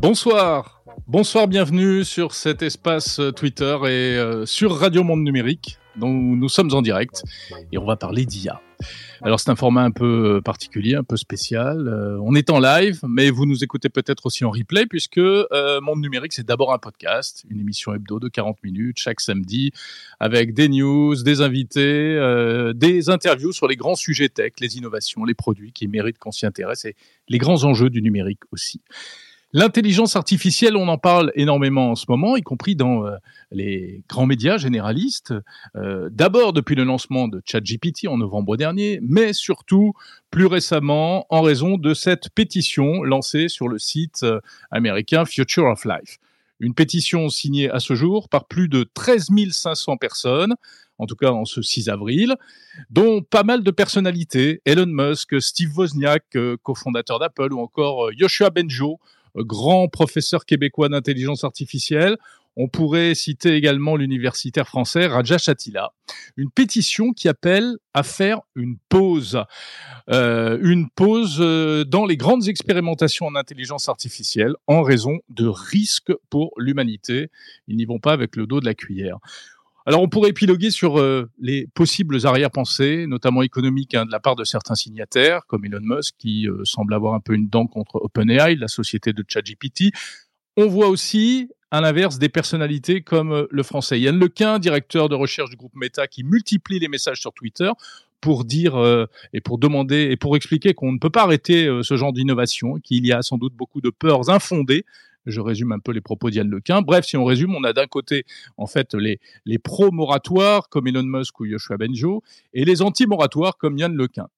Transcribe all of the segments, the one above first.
Bonsoir, bonsoir, bienvenue sur cet espace Twitter et euh, sur Radio Monde Numérique, dont nous sommes en direct et on va parler d'IA. Alors c'est un format un peu euh, particulier, un peu spécial. Euh, on est en live, mais vous nous écoutez peut-être aussi en replay puisque euh, Monde Numérique c'est d'abord un podcast, une émission hebdo de 40 minutes chaque samedi avec des news, des invités, euh, des interviews sur les grands sujets tech, les innovations, les produits qui méritent qu'on s'y intéresse et les grands enjeux du numérique aussi. L'intelligence artificielle, on en parle énormément en ce moment, y compris dans euh, les grands médias généralistes. Euh, D'abord depuis le lancement de ChatGPT en novembre dernier, mais surtout plus récemment en raison de cette pétition lancée sur le site euh, américain Future of Life. Une pétition signée à ce jour par plus de 13 500 personnes, en tout cas en ce 6 avril, dont pas mal de personnalités, Elon Musk, Steve Wozniak, cofondateur d'Apple, ou encore Yoshua Benjo, grand professeur québécois d'intelligence artificielle. On pourrait citer également l'universitaire français Raja Chatila. Une pétition qui appelle à faire une pause. Euh, une pause euh, dans les grandes expérimentations en intelligence artificielle en raison de risques pour l'humanité. Ils n'y vont pas avec le dos de la cuillère. Alors, on pourrait épiloguer sur euh, les possibles arrière-pensées, notamment économiques, hein, de la part de certains signataires, comme Elon Musk, qui euh, semble avoir un peu une dent contre OpenAI, la société de ChatGPT. On voit aussi, à l'inverse, des personnalités comme euh, le français Yann Lequin, directeur de recherche du groupe Meta, qui multiplie les messages sur Twitter pour dire et pour demander et pour expliquer qu'on ne peut pas arrêter ce genre d'innovation, qu'il y a sans doute beaucoup de peurs infondées je résume un peu les propos d'Yann Lequin. Bref, si on résume, on a d'un côté, en fait, les, pro-moratoires comme Elon Musk ou Yoshua Benjo et les anti-moratoires comme Yann Lequin.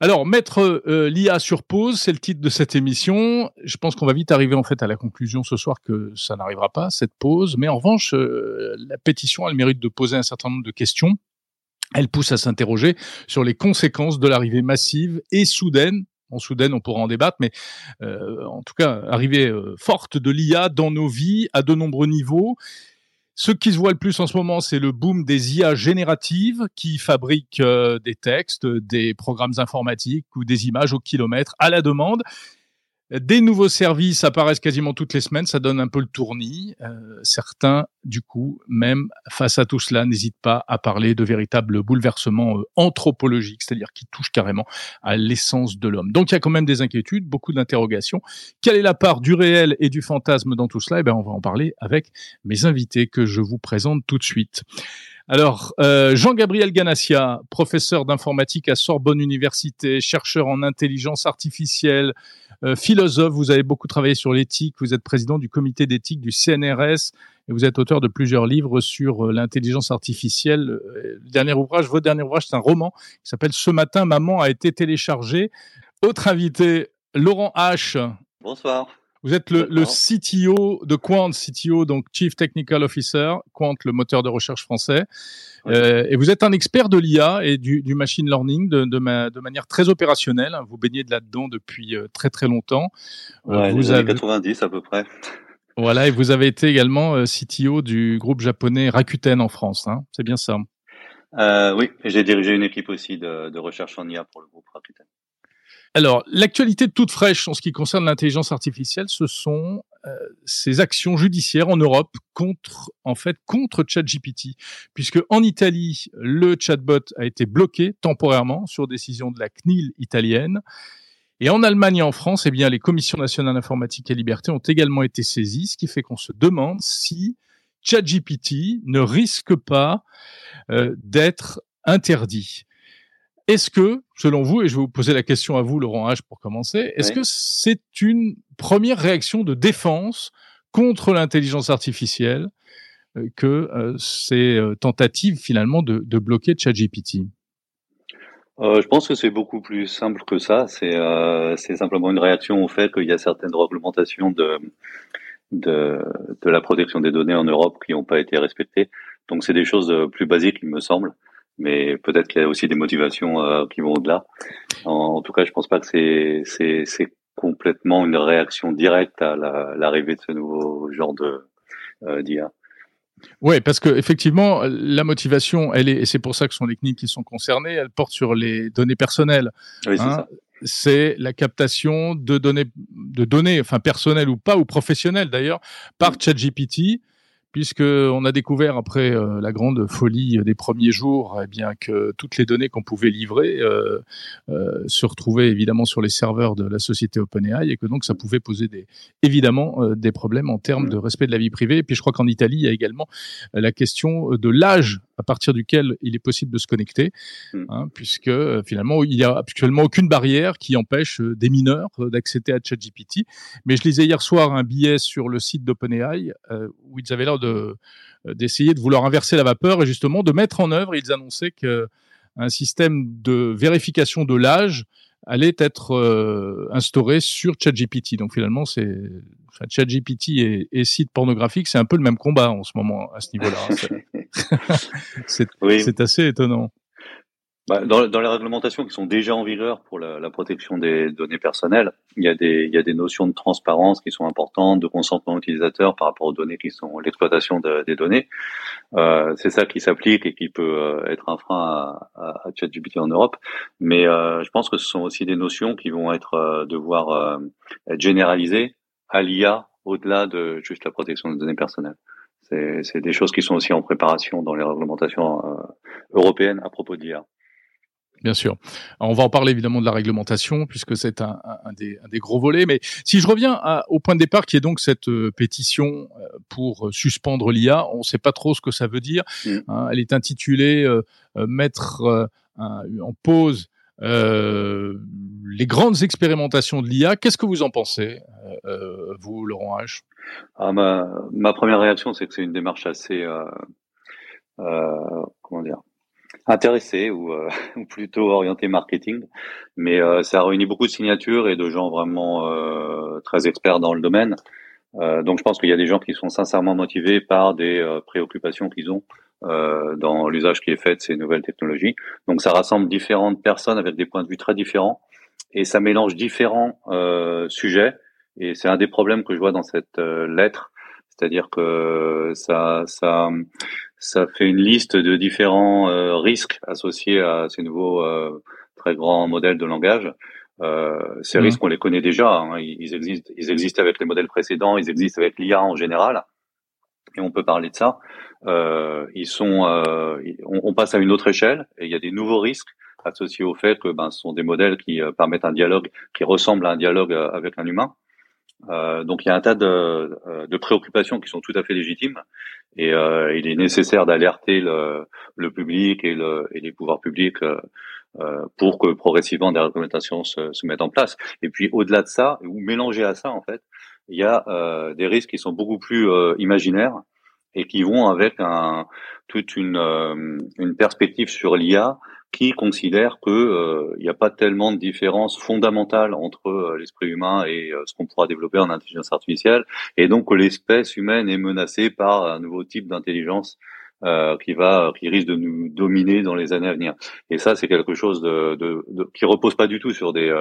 Alors, mettre euh, l'IA sur pause, c'est le titre de cette émission. Je pense qu'on va vite arriver en fait à la conclusion ce soir que ça n'arrivera pas, cette pause. Mais en revanche, euh, la pétition, elle mérite de poser un certain nombre de questions. Elle pousse à s'interroger sur les conséquences de l'arrivée massive et soudaine en soudaine, on pourra en débattre, mais euh, en tout cas, arrivée euh, forte de l'IA dans nos vies à de nombreux niveaux. Ce qui se voit le plus en ce moment, c'est le boom des IA génératives qui fabriquent euh, des textes, des programmes informatiques ou des images au kilomètre à la demande. Des nouveaux services apparaissent quasiment toutes les semaines, ça donne un peu le tournis. Euh, certains, du coup, même face à tout cela, n'hésitent pas à parler de véritables bouleversements euh, anthropologiques, c'est-à-dire qui touchent carrément à l'essence de l'homme. Donc il y a quand même des inquiétudes, beaucoup d'interrogations. Quelle est la part du réel et du fantasme dans tout cela? Eh bien, on va en parler avec mes invités que je vous présente tout de suite. Alors, euh, Jean-Gabriel Ganassia, professeur d'informatique à Sorbonne Université, chercheur en intelligence artificielle, philosophe, vous avez beaucoup travaillé sur l'éthique, vous êtes président du comité d'éthique du CNRS et vous êtes auteur de plusieurs livres sur euh, l'intelligence artificielle. Euh, le dernier ouvrage, votre dernier ouvrage, c'est un roman qui s'appelle Ce matin, maman a été téléchargé. Autre invité, Laurent H. Bonsoir. Vous êtes le, le, CTO de Quant, CTO, donc Chief Technical Officer, Quant, le moteur de recherche français. Oui. Euh, et vous êtes un expert de l'IA et du, du, machine learning de, de, ma, de, manière très opérationnelle. Vous baignez de là-dedans depuis euh, très très longtemps. Euh, ouais, vous les avez... 90 à peu près. Voilà, et vous avez été également CTO du groupe japonais Rakuten en France. Hein C'est bien ça euh, Oui, j'ai dirigé une équipe aussi de, de recherche en IA pour le groupe Rakuten. Alors, l'actualité toute fraîche en ce qui concerne l'intelligence artificielle, ce sont euh, ces actions judiciaires en Europe contre, en fait, contre ChatGPT, puisque en Italie, le chatbot a été bloqué temporairement sur décision de la CNIL italienne. Et en Allemagne et en France, eh bien, les commissions nationales d'informatique et liberté ont également été saisies, ce qui fait qu'on se demande si ChatGPT ne risque pas euh, d'être interdit. Est-ce que, selon vous, et je vais vous poser la question à vous, Laurent H, pour commencer, est-ce que c'est une première réaction de défense contre l'intelligence artificielle euh, que euh, ces euh, tentatives finalement de, de bloquer ChatGPT? Euh, je pense que c'est beaucoup plus simple que ça. C'est euh, simplement une réaction au fait qu'il y a certaines réglementations de, de, de la protection des données en Europe qui n'ont pas été respectées. Donc c'est des choses plus basiques, il me semble mais peut-être qu'il y a aussi des motivations euh, qui vont au-delà. En, en, tout cas, je pense pas que c'est c'est c'est complètement une réaction directe à l'arrivée la, de ce nouveau genre de euh, d'IA. Oui, parce que effectivement, la motivation, elle est, et c'est pour ça que ce sont les CNIL qui sont concernés, elle porte sur les données personnelles. Oui, hein. c'est la captation de données, de données, enfin personnelles ou pas, ou professionnelles d'ailleurs, par ChatGPT puisqu'on a découvert après euh, la grande folie des premiers jours, eh bien que toutes les données qu'on pouvait livrer euh, euh, se retrouvaient évidemment sur les serveurs de la société OpenAI et que donc ça pouvait poser des, évidemment des problèmes en termes de respect de la vie privée. Et puis je crois qu'en Italie, il y a également la question de l'âge à partir duquel il est possible de se connecter, mm. hein, puisque finalement il y a actuellement aucune barrière qui empêche des mineurs d'accéder à ChatGPT. Mais je lisais hier soir un billet sur le site d'OpenAI où ils avaient l'air de d'essayer de vouloir inverser la vapeur et justement de mettre en œuvre. Ils annonçaient qu'un système de vérification de l'âge allait être euh, instauré sur ChatGPT. Donc finalement, c'est enfin, ChatGPT et, et site pornographique, c'est un peu le même combat en ce moment à ce niveau-là. c'est assez étonnant. Bah, dans, dans, les réglementations qui sont déjà en vigueur pour la, la, protection des données personnelles, il y, a des, il y a des notions de transparence qui sont importantes, de consentement utilisateur par rapport aux données qui sont l'exploitation des données. Euh, c'est ça qui s'applique et qui peut euh, être un frein à, à, à ChatGPT en Europe. Mais euh, je pense que ce sont aussi des notions qui vont être euh, devoir euh, être généralisées à l'IA au-delà de juste la protection des données personnelles. C'est des choses qui sont aussi en préparation dans les réglementations euh, européennes à propos d'IA. Bien sûr. on va en parler évidemment de la réglementation puisque c'est un, des, gros volets. Mais si je reviens au point de départ qui est donc cette euh, pétition euh, pour suspendre l'IA, on ne sait pas trop ce que ça veut dire. Mm. Hein. elle est intitulée euh, Mettre en pause les grandes expérimentations de l'IA. Qu'est-ce que vous en pensez, vous, Laurent H? Ah, ma, ma, première réaction, c'est que c'est une démarche assez, comment dire, intéressé ou, euh, ou, plutôt orienté marketing, mais euh, ça a réuni beaucoup de signatures et de gens vraiment euh, très experts dans le domaine. donc je pense qu'il y a des gens qui sont sincèrement motivés par des préoccupations qu'ils ont dans l'usage qui est fait de ces nouvelles technologies. Donc ça rassemble différentes personnes avec des points de vue très différents et ça mélange différents sujets. Et c'est un des problèmes que je vois dans cette lettre, c'est-à-dire que ça, ça, ça fait une liste de différents euh, risques associés à ces nouveaux euh, très grands modèles de langage. Euh, ces mmh. risques, on les connaît déjà. Hein. Ils, existent, ils existent avec les modèles précédents, ils existent avec l'IA en général, et on peut parler de ça. Euh, ils sont, euh, on, on, passe à une autre échelle, et il y a des nouveaux risques associés au fait que ben, ce sont des modèles qui permettent un dialogue qui ressemble à un dialogue avec un humain. Euh, donc il y a un tas de, de, préoccupations qui sont tout à fait légitimes et euh, il est nécessaire d'alerter le, le, public et, le, et, les pouvoirs publics euh, pour que progressivement des réglementations se, se, mettent en place. Et puis au-delà de ça, ou mélangé à ça en fait, il y a des risques qui sont beaucoup plus imaginaires et qui vont avec un, toute une, une perspective sur l'IA qui considère que euh, il n'y a pas tellement de différence fondamentale entre euh, l'esprit humain et euh, ce qu'on pourra développer en intelligence artificielle, et donc l'espèce humaine est menacée par un nouveau type d'intelligence qui va, qui risque de nous dominer dans les années à venir. Et ça, c'est quelque chose de, de, de, qui repose pas du tout sur des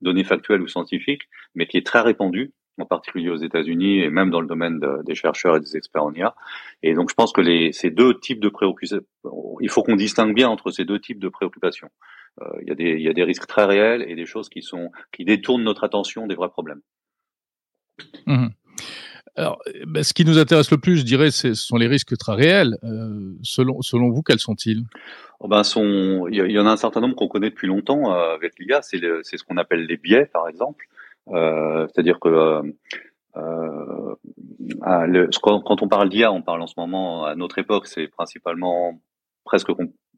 données factuelles ou scientifiques, mais qui est très répandu en particulier aux États-Unis et même dans le domaine des chercheurs et des experts en IA. Et donc, je pense que les, ces deux types de préoccupations, il faut qu'on distingue bien entre ces deux types de préoccupations. Euh, il, y a des, il y a des risques très réels et des choses qui sont qui détournent notre attention des vrais problèmes. Mmh. Alors, ben, ce qui nous intéresse le plus, je dirais, ce sont les risques très réels. Euh, selon, selon vous, quels sont-ils? Oh ben, sont, il y, en a un certain nombre qu'on connaît depuis longtemps euh, avec l'IA. C'est ce qu'on appelle les biais, par exemple. Euh, c'est-à-dire que euh, euh, le, quand, on parle d'IA, on parle en ce moment, à notre époque, c'est principalement presque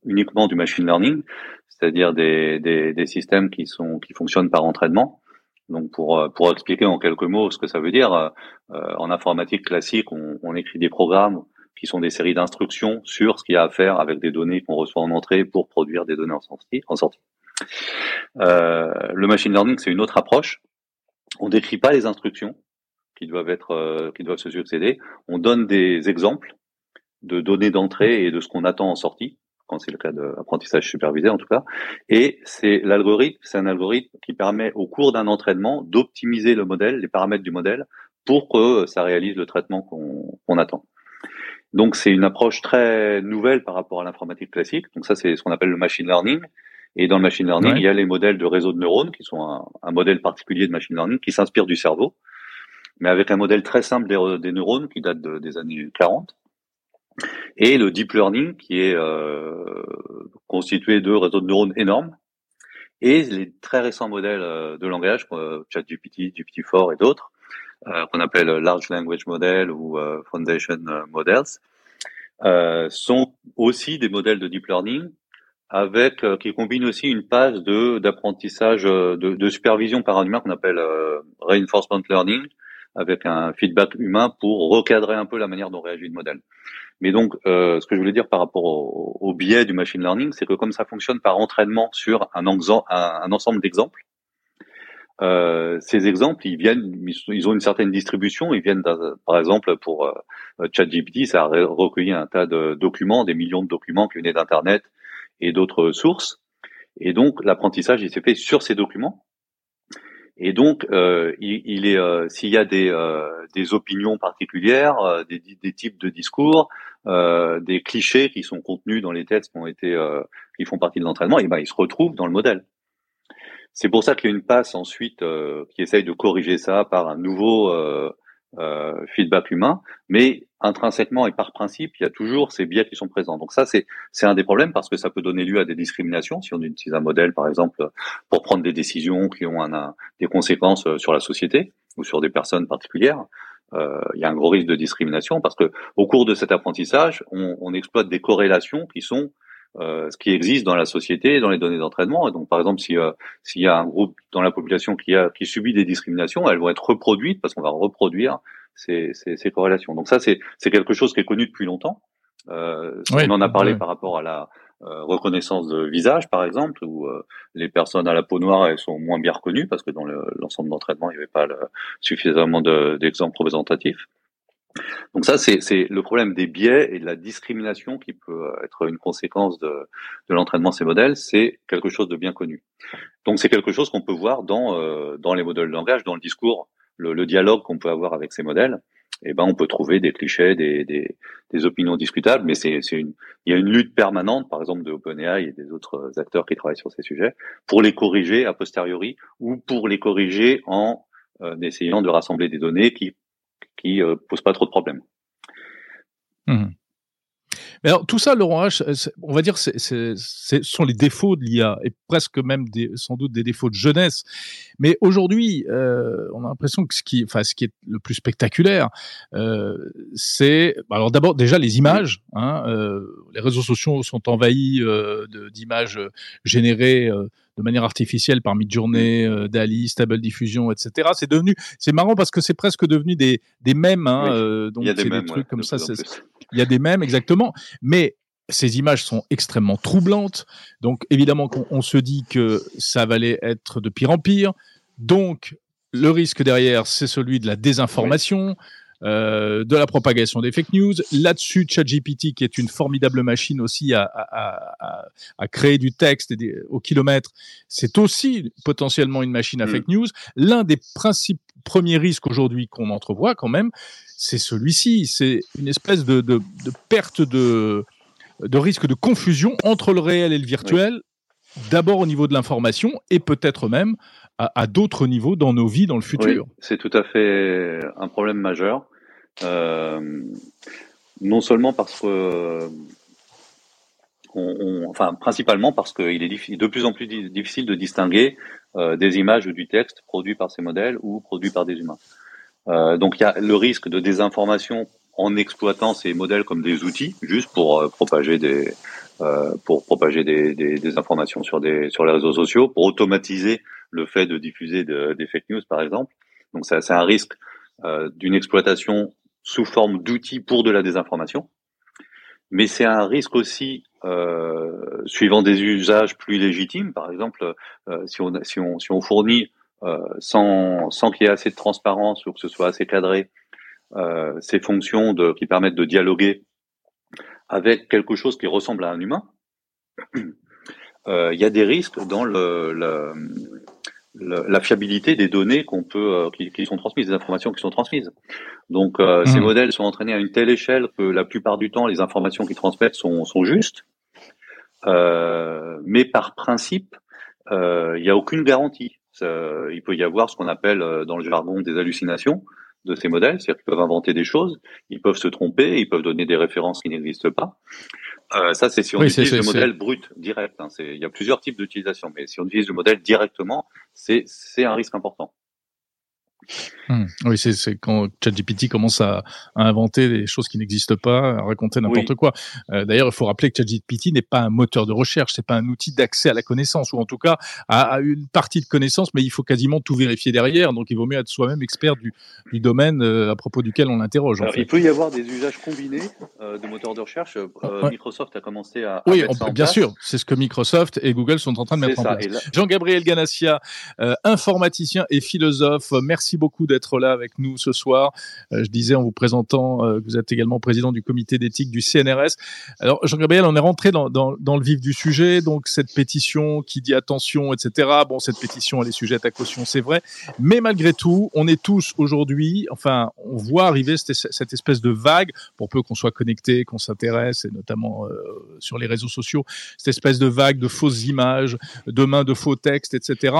uniquement du machine learning, c'est-à-dire des, des, des, systèmes qui sont qui fonctionnent par entraînement. Donc pour pour expliquer en quelques mots ce que ça veut dire, euh, en informatique classique, on, on, écrit des programmes qui sont des séries d'instructions sur ce qu'il y a à faire avec des données qu'on reçoit en entrée pour produire des données en sortie. En sortie. Euh, le machine learning, c'est une autre approche on décrit pas les instructions qui doivent être, euh, qui doivent se succéder. On donne des exemples de données d'entrée et de ce qu'on attend en sortie, quand c'est le cas d'apprentissage supervisé en tout cas. Et c'est l'algorithme, c'est un algorithme qui permet au cours d'un entraînement d'optimiser le modèle, les paramètres du modèle, pour que ça réalise le traitement qu'on attend. Donc c'est une approche très nouvelle par rapport à l'informatique classique. Donc ça c'est ce qu'on appelle le machine learning. Et dans le machine learning, il y a les modèles de réseau de neurones, qui sont un, un modèle particulier de machine learning, qui s'inspire du cerveau, mais avec un modèle très simple des, des neurones qui date des années 40. Et le deep learning, qui est euh, constitué de réseaux de neurones énormes, et les très récents modèles euh, de langage, euh, ChatGPT, GPT-4 et d'autres, euh, qu'on appelle Large Language Model ou Foundation Models, sont aussi des modèles de deep learning avec qui combinent aussi une phase de d'apprentissage de, de, supervision par un humain qu'on appelle reinforcement learning avec un feedback humain pour recadrer un peu la manière dont réagit le modèle. Mais donc, euh, ce que je voulais dire par rapport au, biais du machine learning, c'est que comme ça fonctionne par entraînement sur un, un ensemble d'exemples, euh, ces exemples, ils viennent, ils ont une certaine distribution. Ils viennent, par exemple, pour euh, ChatGPT, ça a recueilli un tas de documents, des millions de documents qui venaient d'Internet et d'autres sources. Et donc, l'apprentissage, il s'est fait sur ces documents. Et donc, euh, il, est, euh, s'il y a des, euh, des opinions particulières, euh, des, des, types de discours, des clichés qui sont contenus dans les textes qui ont été, qui font partie de l'entraînement, et ben, ils se retrouvent dans le modèle. C'est pour ça qu'il y a une passe ensuite qui essaye de corriger ça par un nouveau feedback humain, mais intrinsèquement et par principe, il y a toujours ces biais qui sont présents. Donc ça, c'est c'est un des problèmes parce que ça peut donner lieu à des discriminations si on utilise un modèle, par exemple, pour prendre des décisions qui ont des conséquences euh, sur la société ou sur des personnes particulières. Euh, il y a un gros risque de discrimination parce que au cours de cet apprentissage, on, exploite des corrélations qui sont euh, ce qui existe dans la société, dans les données d'entraînement. Et donc, par exemple, si, s'il y a un groupe dans la population qui subit des discriminations, elles vont être reproduites parce qu'on va reproduire ces, ces, ces corrélations. Donc ça, c'est, c'est quelque chose qui est connu depuis longtemps. Euh, on en a parlé par rapport à la euh, reconnaissance de visage, par exemple, où euh, les personnes à la peau noire elles sont moins bien reconnues parce que dans l'ensemble d'entraînement, il n'y avait pas le, suffisamment d'exemples représentatifs. Donc ça, c'est le problème des biais et de la discrimination qui peut être une conséquence de, de l'entraînement de ces modèles. C'est quelque chose de bien connu. Donc c'est quelque chose qu'on peut voir dans, dans les modèles de langage, dans le discours le, dialogue qu'on peut avoir avec ces modèles, eh ben on peut trouver des clichés, des, des, des opinions discutables, mais c'est une il y a une lutte permanente, par exemple de OpenAI et des autres acteurs qui travaillent sur ces sujets, pour les corriger a posteriori ou pour les corriger en euh, essayant de rassembler des données qui qui euh, posent pas trop de problèmes. Mmh. Mais alors, tout ça, Laurent H, on va dire, c'est, ce sont les défauts de l'IA et presque même des, sans doute des défauts de jeunesse. Mais aujourd'hui, euh, on a l'impression que ce qui, enfin, ce qui est le plus spectaculaire, euh, c'est, alors d'abord déjà les images. Hein, euh, les réseaux sociaux sont envahis euh, d'images générées euh, de manière artificielle par Midjourney, euh, Dali, Stable Diffusion, etc. C'est devenu, c'est marrant parce que c'est presque devenu des des mèmes. Hein, euh, donc c'est des, trucs comme ça. Il y a des mèmes exactement, mais ces images sont extrêmement troublantes. Donc évidemment qu'on se dit que ça va aller être de pire en pire. Donc le risque derrière, c'est celui de la désinformation. Euh, de la propagation des fake news. Là-dessus, ChatGPT, qui est une formidable machine aussi à, à, à, à créer du texte au kilomètre, c'est aussi potentiellement une machine à mm. fake news. L'un des principes, premiers risques aujourd'hui qu'on entrevoit quand même, c'est celui-ci. C'est une espèce de, de, de, perte de, de risque de confusion entre le réel et le virtuel. D'abord au niveau de l'information et peut-être même à, d'autres niveaux dans nos vies dans le futur. c'est tout à fait un problème majeur. Euh, non seulement parce que, on, enfin principalement parce qu'il est de plus en plus difficile de distinguer euh, des images ou du texte produits par ces modèles ou produits par des humains. Euh, donc il y a le risque de désinformation en exploitant ces modèles comme des outils, juste pour euh, propager des euh, pour propager des, des, des, informations sur des sur les réseaux sociaux, pour automatiser le fait de diffuser des fake news, par exemple. Donc c'est un risque euh, d'une exploitation sous forme d'outils pour de la désinformation, mais c'est un risque aussi euh, suivant des usages plus légitimes. Par exemple, euh, si, on, si, on, si on fournit euh, sans, sans qu'il y ait assez de transparence ou que ce soit assez cadré euh, ces fonctions de, qui permettent de dialoguer avec quelque chose qui ressemble à un humain, euh, il y a des risques dans le, le, la fiabilité des données qu'on peut euh, qui, qui, sont transmises, des informations qui sont transmises. Donc euh, ces mmh. modèles sont entraînés à une telle échelle que la plupart du temps les informations qu'ils transmettent sont, sont justes. mais par principe, il n'y a aucune garantie. il peut y avoir ce qu'on appelle dans le jargon des hallucinations de ces modèles, c'est-à-dire qu'ils peuvent inventer des choses, ils peuvent se tromper, ils peuvent donner des références qui n'existent pas. Euh, ça, c'est si on utilise le modèle brut, direct. Hein, il y a plusieurs types d'utilisation, mais si on utilise le modèle directement, c'est un risque important. Hmm. Oui, c'est quand ChatGPT commence à, à, inventer des choses qui n'existent pas, à raconter n'importe quoi. Euh, D'ailleurs, il faut rappeler que ChatGPT n'est pas un moteur de recherche, c'est pas un outil d'accès à la connaissance, ou en tout cas à, une partie de connaissance, mais il faut quasiment tout vérifier derrière. Donc, il vaut mieux être soi-même expert du, du domaine euh, à propos duquel on l'interroge. Il peut y avoir des usages combinés euh, de moteurs de recherche. Microsoft a commencé à, oui, bien sûr, c'est ce que Microsoft et Google sont en train de mettre en place. Jean-Gabriel Ganassia, informaticien et philosophe, merci beaucoup d'être là avec nous ce soir. Euh, je disais en vous présentant euh, que vous êtes également président du comité d'éthique du CNRS. Alors, Jean-Gabriel, on est rentré dans, le vif du sujet, donc cette pétition qui dit attention, etc. Bon, cette pétition, elle est sujette à caution, c'est vrai, mais malgré tout, on est tous aujourd'hui, enfin, on voit arriver cette, espèce de vague, pour peu qu'on soit connecté, qu'on s'intéresse, et notamment euh, sur les réseaux sociaux, cette espèce de vague de fausses images, demain de faux textes, etc.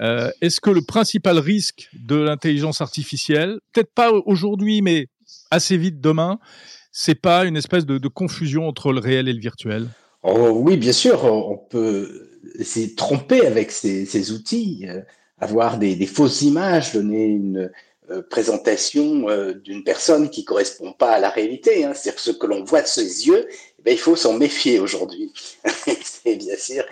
Euh, est-ce que le principal risque de l'intelligence artificielle, peut-être pas aujourd'hui, mais assez vite demain, c'est pas une espèce de, confusion entre le réel et le virtuel? Oh, Oui, bien sûr, on peut s'y tromper avec ces, outils, euh, avoir des, fausses images, donner une euh, présentation d'une personne qui correspond pas à la réalité. Hein. C'est-à-dire ce que l'on voit de ses yeux, eh ben, il faut s'en méfier aujourd'hui. bien sûr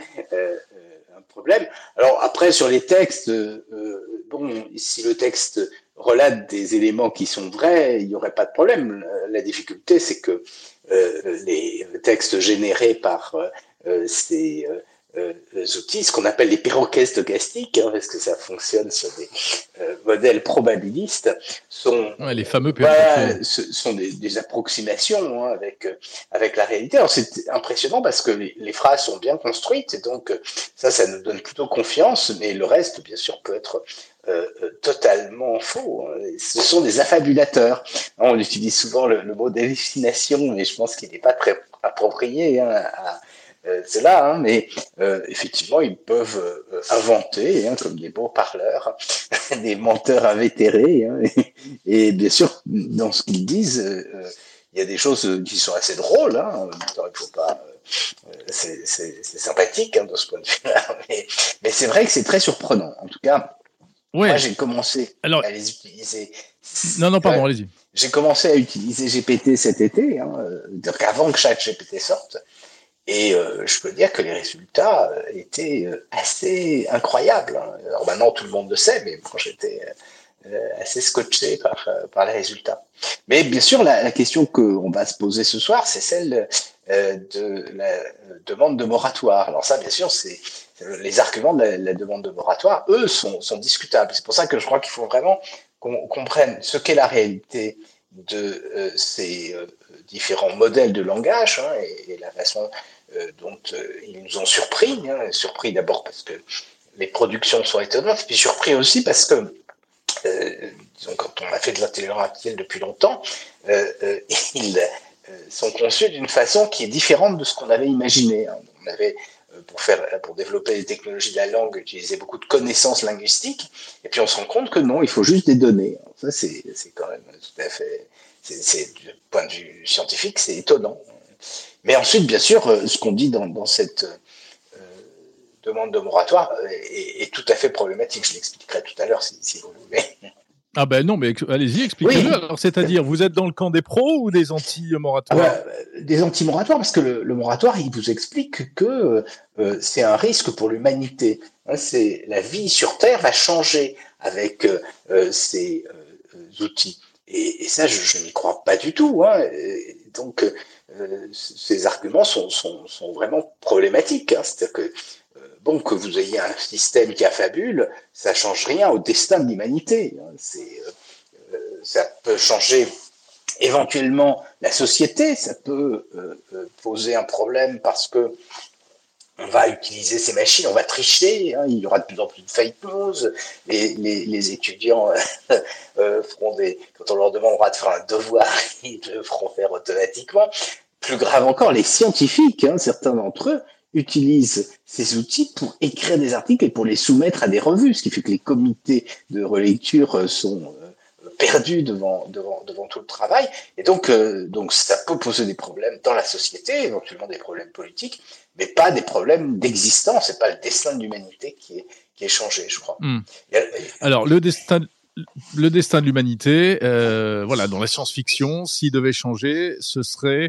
Alors après, sur les textes, euh, euh, bon, si le texte relate des éléments qui sont vrais, il n'y aurait pas de problème. La difficulté, c'est que euh, les textes générés par ces outils, ce qu'on appelle les perroquets stochastiques, hein, parce que ça fonctionne sur des euh, modèles probabilistes, sont les fameux ce sont des, des approximations hein, avec euh, avec la réalité. Alors c'est impressionnant parce que les, les, phrases sont bien construites et donc euh, ça, ça nous donne plutôt confiance, mais le reste, bien sûr, peut être euh, totalement faux. Hein. Ce sont des affabulateurs. On utilise souvent le, le mot d'hallucination, mais je pense qu'il n'est pas très approprié hein, à, euh, c'est là, hein, mais euh, effectivement, ils peuvent euh, inventer, hein, comme des beaux parleurs, des menteurs invétérés. Hein, et, bien sûr, dans ce qu'ils disent, il y a des choses qui sont assez drôles. Hein, il faut pas. c'est sympathique de ce point de vue-là, mais, mais c'est vrai que c'est très surprenant. En tout cas, moi, j'ai commencé à les utiliser. Non, non, pardon, allez-y. J'ai commencé à utiliser GPT cet été, hein, donc avant que chaque GPT sorte. Et euh, je peux dire que les résultats euh, étaient euh, assez incroyables. Hein. Alors maintenant, tout le monde le sait, mais moi, j'étais assez scotché par, par les résultats. Mais bien sûr, la, la question qu'on va se poser ce soir, c'est celle de la demande de moratoire. Alors ça, bien sûr, c'est les arguments de la, demande de moratoire, eux, sont, discutables. C'est pour ça que je crois qu'il faut vraiment qu'on comprenne ce qu'est la réalité de ces différents modèles de langage hein, et, la façon dont euh, ils nous ont surpris. Hein, surpris d'abord parce que les productions sont étonnantes, puis surpris aussi parce que euh, disons, quand on a fait de l'intelligence artificielle depuis longtemps, ils sont conçus d'une façon qui est différente de ce qu'on avait imaginé. Hein. On avait, pour, faire, pour développer les technologies de la langue, utilisé beaucoup de connaissances linguistiques, et puis on se rend compte que non, il faut juste des données. Ça, c'est quand même tout à fait, c'est du point de vue scientifique, c'est étonnant. Mais ensuite, bien sûr, euh, ce qu'on dit dans, cette euh, demande de moratoire euh, est, tout à fait problématique. Je l'expliquerai tout à l'heure si, vous voulez. Ah ben non, mais allez-y, expliquez-le. Alors, c'est-à-dire, vous êtes dans le camp des pros ou des anti-moratoires? Ah Des anti-moratoires, parce que le, moratoire, il vous explique que c'est un risque pour l'humanité. Hein, c'est la vie sur Terre va changer avec ces outils. Et, ça, je, n'y crois pas du tout. Hein. Donc, euh, ces arguments sont, vraiment problématiques. Hein. C'est-à-dire que, euh, bon, que vous ayez un système qui affabule, ça change rien au destin de l'humanité. Hein. Euh, ça peut changer éventuellement la société, ça peut poser un problème parce que on va utiliser ces machines, on va tricher, hein, il y aura de plus en plus de fake news, les, les, étudiants euh, feront des, quand on leur demandera de faire un devoir, ils le feront faire automatiquement. Plus grave encore, les scientifiques, hein, certains d'entre eux, utilise ces outils pour écrire des articles et pour les soumettre à des revues, ce qui fait que les comités de relecture sont perdus devant, devant, devant tout le travail. Et donc, donc ça peut poser des problèmes dans la société, éventuellement des problèmes politiques, mais pas des problèmes d'existence. C'est pas le destin de l'humanité qui est, qui est changé, je crois. Hmm. Alors, le destin, le destin de l'humanité, euh, voilà, dans la science-fiction, s'il devait changer, ce serait euh,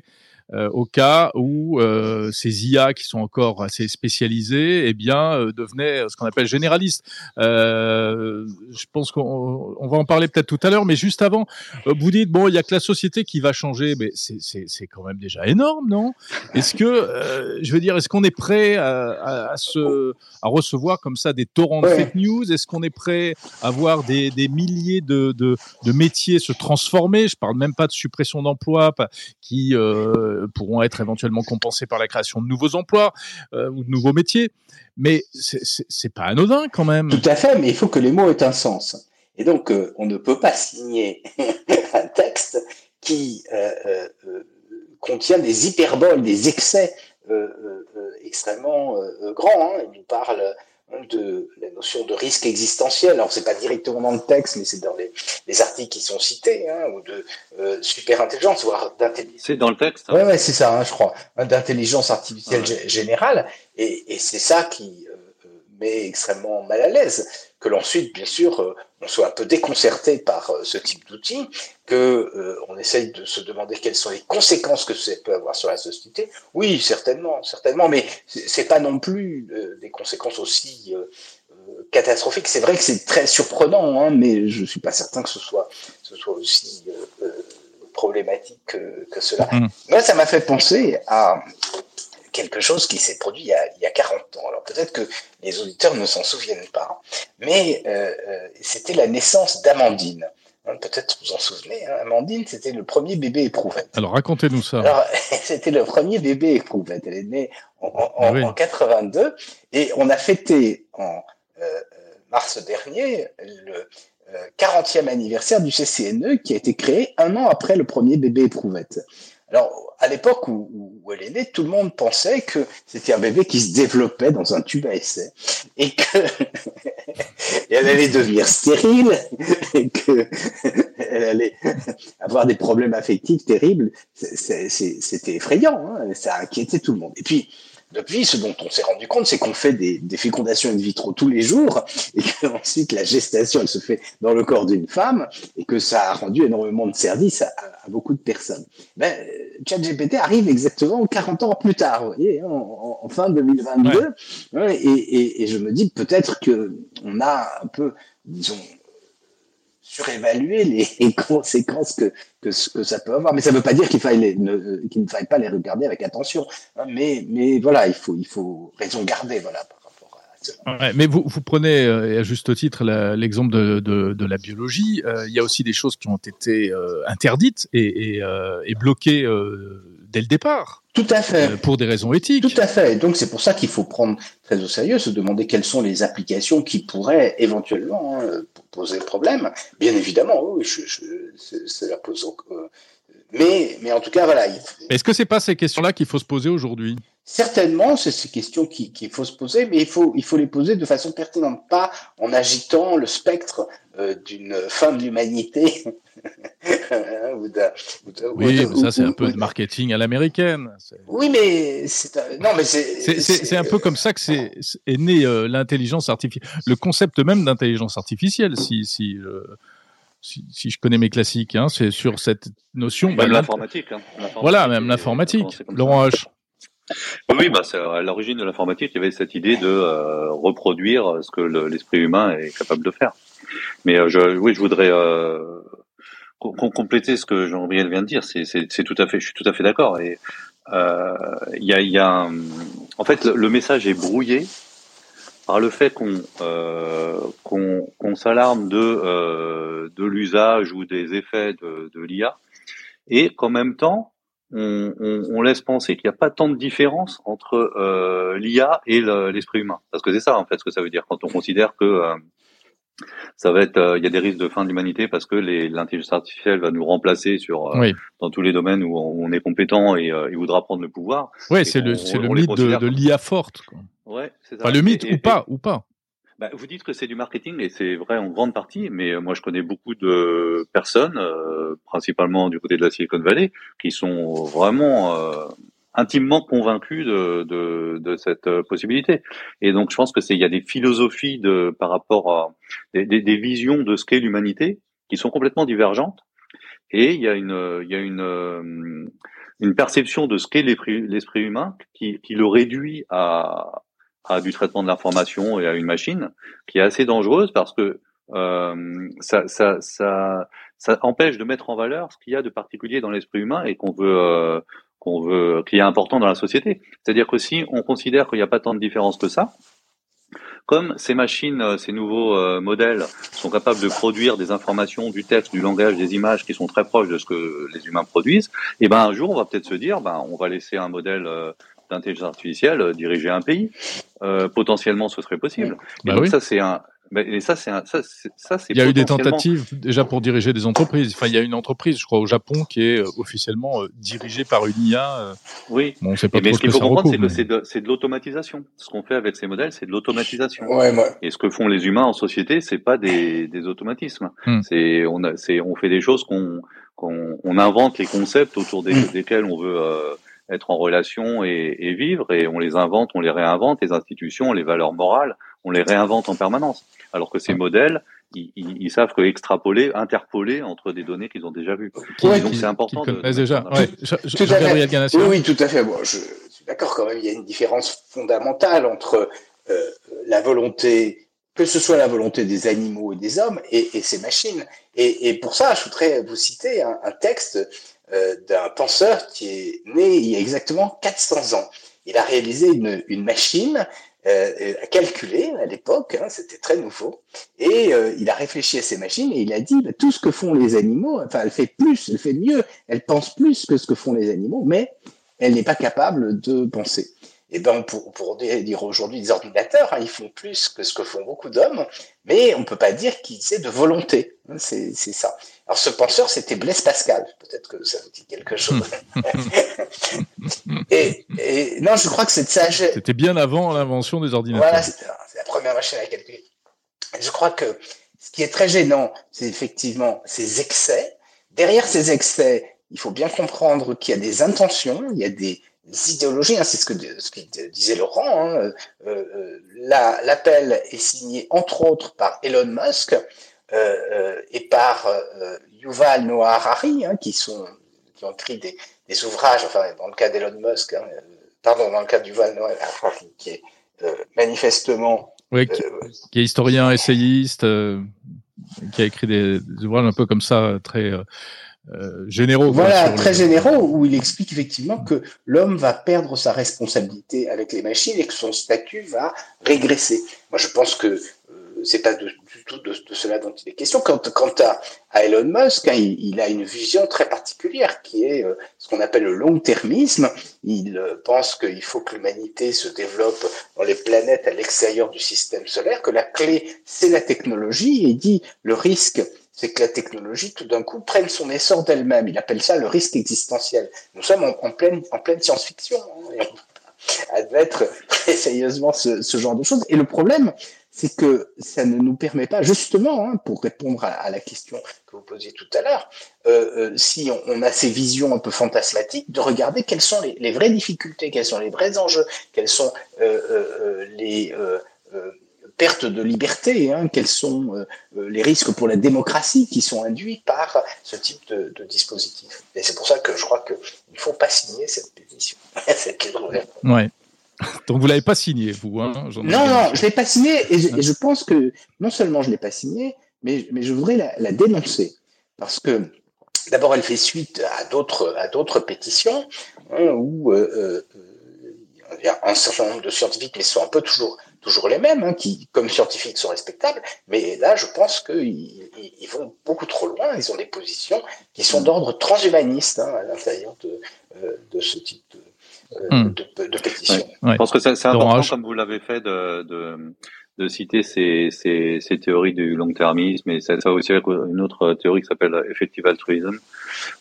au cas où euh, ces IA qui sont encore assez spécialisées, eh bien, euh, devenaient ce qu'on appelle généralistes. Euh, je pense qu'on on va en parler peut-être tout à l'heure, mais juste avant, vous dites bon, il y a que la société qui va changer, mais c'est quand même déjà énorme, non? Est-ce que, je veux dire, est-ce qu'on est prêt à, à, à, se, à recevoir comme ça des torrents de fake news? Est-ce qu'on est prêt à voir des, des milliers de, de, de, métiers se transformer? Je parle même pas de suppression d'emplois qui euh, euh, pourront être éventuellement compensés par la création de nouveaux emplois euh, ou de nouveaux métiers. Mais c'est pas anodin quand même. Tout à fait, mais il faut que les mots aient un sens. Et donc, euh, on ne peut pas signer un texte qui contient des hyperboles, des excès extrêmement grands. Hein. Il nous parle de la notion de risque existentiel. Alors, c'est pas directement dans le texte, mais c'est dans les, les, articles qui sont cités, hein, ou de euh, super intelligence, voire d'intelligence. C'est dans le texte. Hein. Ouais, ouais, c'est ça, hein, je crois, d'intelligence artificielle générale, et, et c'est ça qui euh, euh, met extrêmement mal à l'aise que l'ensuite, bien sûr, euh, on soit un peu déconcerté par euh, ce type d'outil, que euh, on essaye de se demander quelles sont les conséquences que ça peut avoir sur la société. Oui, certainement, certainement, mais c'est pas non plus des conséquences aussi catastrophiques. C'est vrai que c'est très surprenant, hein, mais je suis pas certain que ce soit, ce soit aussi problématique que, que cela. Mmh. Moi, ça m'a fait penser à quelque chose qui s'est produit il y, a, il y a 40 ans. Alors peut-être que les auditeurs ne s'en souviennent pas, mais euh, euh c'était la naissance d'Amandine. Hein, peut-être vous en souvenez, hein, Amandine, c'était le premier bébé éprouvette. Alors racontez-nous ça. Alors c'était le premier bébé éprouvette. Elle est née en, en, en 82 et on a fêté en euh, mars dernier le 40e anniversaire du CCNE qui a été créé un an après le premier bébé éprouvette. Alors, à l'époque où, elle est née, tout le monde pensait que c'était un bébé qui se développait dans un tube à essai et que elle allait devenir stérile et que elle allait avoir des problèmes affectifs terribles. C'était effrayant, hein ça inquiétait tout le monde. Et puis, depuis, ce dont on s'est rendu compte, c'est qu'on fait des, des, fécondations in vitro tous les jours et qu'ensuite la gestation, elle se fait dans le corps d'une femme et que ça a rendu énormément de services à, à beaucoup de personnes. Ben, ChatGPT arrive exactement 40 ans plus tard, vous voyez, hein, en, en, fin 2022. Ouais. Et, et, et, je me dis peut-être que on a un peu, disons, surévaluer les, conséquences que, que, que, ça peut avoir. Mais ça ne veut pas dire qu'il faille ne, qu'il ne faille pas les regarder avec attention. Hein. Mais, mais voilà, il faut, il faut raison garder voilà, Ouais, mais vous, vous prenez, euh, à juste titre, l'exemple de, de, de, la biologie. Euh, il y a aussi des choses qui ont été euh, interdites et, et, euh, bloquées euh, dès le départ. Tout à fait. Euh, pour des raisons éthiques. Tout à fait. Et donc c'est pour ça qu'il faut prendre très au sérieux, se demander quelles sont les applications qui pourraient éventuellement hein, poser problème. Bien évidemment, oui, je, je, cela pose. Mais, mais en tout cas, voilà. Est-ce que c'est pas ces questions-là qu'il faut se poser aujourd'hui? Certainement, c'est ces questions qu'il qui faut se poser, mais il faut, il faut les poser de façon pertinente, pas en agitant le spectre euh, d'une fin de l'humanité. oui, mais ça c'est un peu de marketing à l'américaine. Oui, mais c'est non, mais c'est un peu comme ça que c'est est né euh, l'intelligence artificielle, le concept même d'intelligence artificielle, si si, euh, si, si je connais mes classiques, hein, c'est sur cette notion. Même bah, l'informatique. Hein. Voilà, même l'informatique. Laurent H. Oui, bah, à l'origine de l'informatique, il y avait cette idée de euh, reproduire ce que l'esprit humain est capable de faire. Mais euh, je, oui, je voudrais euh, compléter ce que Jean-Gabriel vient de dire. C'est tout à fait, je suis tout à fait d'accord. Et il y a, y a en fait, le, message est brouillé par le fait qu'on euh, qu'on s'alarme de euh, de l'usage ou des effets de, de l'IA et qu'en même temps on, on, on, laisse penser qu'il n'y a pas tant de différence entre euh, l'IA et l'esprit humain. Parce que c'est ça, en fait, ce que ça veut dire quand on considère que euh, ça va être, il y a des risques de fin de l'humanité parce que l'intelligence artificielle va nous remplacer sur dans tous les domaines où on, est compétent et il voudra prendre le pouvoir. Oui, c'est le, mythe de, de l'IA forte. Quoi. Ouais, c'est ça. Enfin, le mythe ou pas, ou pas. Bah, vous dites que c'est du marketing et c'est vrai en grande partie, mais euh, moi je connais beaucoup de personnes, euh, principalement du côté de la Silicon Valley, qui sont vraiment euh, intimement convaincus de, de, de, cette possibilité. Et donc je pense que c'est il y a des philosophies de par rapport à des, des, visions de ce qu'est l'humanité qui sont complètement divergentes. Et il y a une il y a une une perception de ce qu'est l'esprit humain qui, qui le réduit à, à du traitement de l'information et à une machine qui est assez dangereuse parce que euh, ça, ça, ça, ça, empêche de mettre en valeur ce qu'il y a de particulier dans l'esprit humain et qu'on veut, euh, qu'on veut, qui est important dans la société. C'est-à-dire que si on considère qu'il n'y a pas tant de différence que ça, comme ces machines, euh, ces nouveaux euh, modèles sont capables de produire des informations, du texte, du langage, des images qui sont très proches de ce que les humains produisent, et eh ben un jour on va peut-être se dire, ben on va laisser un modèle euh, d'intelligence artificielle euh, diriger un pays. Euh, potentiellement, ce serait possible. Bah oui. ça, c'est un. Mais ça, c'est ça, ça, Il y a eu des tentatives déjà pour diriger des entreprises. Enfin, il y a une entreprise, je crois, au Japon, qui est euh, officiellement dirigée par une IA. Oui. Bon, pas mais ce qu'il faut comprendre, c'est que c'est de, de l'automatisation. Ce qu'on fait avec ces modèles, c'est de l'automatisation. Ouais, Et ce que font les humains en société, c'est pas des, des automatismes. Hmm. C'est on a, c'est on fait des choses qu'on qu'on on invente les concepts autour des, hmm. desquels on veut être en relation et, et, vivre, et on les invente, on les réinvente, les institutions, les valeurs morales, on les réinvente en permanence. Alors que ces modèles, ils, ils, savent que extrapoler, interpoler entre des données qu'ils ont déjà vues. donc c'est important. de, déjà. Ouais. Je, je, oui, oui, tout à fait. Bon, je suis d'accord quand même. Il y a une différence fondamentale entre euh, la volonté, que ce soit la volonté des animaux et des hommes, et, et ces machines. Et, et, pour ça, je voudrais vous citer un, un texte euh, d'un penseur qui est né il y a exactement 400 ans. Il a réalisé une, une machine euh, à calculer à l'époque, hein, c'était très nouveau, et euh, il a réfléchi à ces machines et il a dit bah, tout ce que font les animaux, enfin elle fait plus, elle fait mieux, elle pense plus que ce que font les animaux, mais elle n'est pas capable de penser. Et ben pour, pour dire aujourd'hui des ordinateurs, hein, ils font plus que ce que font beaucoup d'hommes, mais on peut pas dire qu'ils aient de volonté. Hein, c'est ça. Alors ce penseur, c'était Blaise Pascal. Peut-être que ça vous dit quelque chose. et, et, non, je crois que cette sagesse. C'était bien avant l'invention des ordinateurs. Voilà, c'est la première machine à calculer. Je crois que ce qui est très gênant, c'est effectivement ces excès. Derrière ces excès, il faut bien comprendre qu'il y a des intentions, il y a des idéologies. Hein, c'est ce que, ce que disait Laurent. Hein, euh, euh, L'appel est signé entre autres par Elon Musk. Euh, et par euh, Yuval Noah Harari, hein, qui, sont, qui ont écrit des, des ouvrages, enfin dans le cas d'Elon Musk, pardon, dans le cas de Yuval Noah Harari, qui est manifestement... Oui, qui, est historien, essayiste, qui a écrit des, ouvrages un peu comme ça, très... Euh, généraux. Voilà, très généraux, où il explique effectivement que l'homme va perdre sa responsabilité avec les machines et que son statut va régresser. Moi, je pense que c'est pas du tout de, cela dont il est question. Quant, quant à, à, Elon Musk, hein, il, a une vision très particulière qui est euh, ce qu'on appelle le long-termisme. Il euh, pense qu'il faut que l'humanité se développe dans les planètes à l'extérieur du système solaire, que la clé, c'est la technologie, et il dit le risque, c'est que la technologie, tout d'un coup, prenne son essor d'elle-même. Il appelle ça le risque existentiel. Nous sommes en, pleine, en pleine science-fiction. Hein, admettre sérieusement ce, genre de choses. Et le problème, c'est que ça ne nous permet pas, justement, hein, pour répondre à, la question que vous posiez tout à l'heure, euh, euh, si on, a ces visions un peu fantasmatiques, de regarder quelles sont les, vraies difficultés, quels sont les vrais enjeux, quelles sont euh, les pertes de liberté, hein, quels sont les risques pour la démocratie qui sont induits par ce type de, dispositif. Et c'est pour ça que je crois qu'il ne faut pas signer cette pétition. cette ouais. Donc vous l'avez pas signé, vous hein Non, non, je l'ai pas signé et je, pense que non seulement je l'ai pas signé, mais, mais je voudrais la, dénoncer parce que d'abord elle fait suite à d'autres à d'autres pétitions hein, où euh, euh, il y a un certain nombre de scientifiques, mais sont un peu toujours toujours les mêmes, hein, qui comme scientifiques sont respectables, mais là je pense qu'ils ils vont beaucoup trop loin, ils ont des positions qui sont d'ordre transhumaniste hein, à l'intérieur de, euh, de ce type de euh, hmm. de, de, pétition. Je pense que c'est important, comme vous l'avez fait, de, de, citer ces, ces, ces, théories du long-termisme et ça, ça aussi une autre théorie qui s'appelle effective altruism.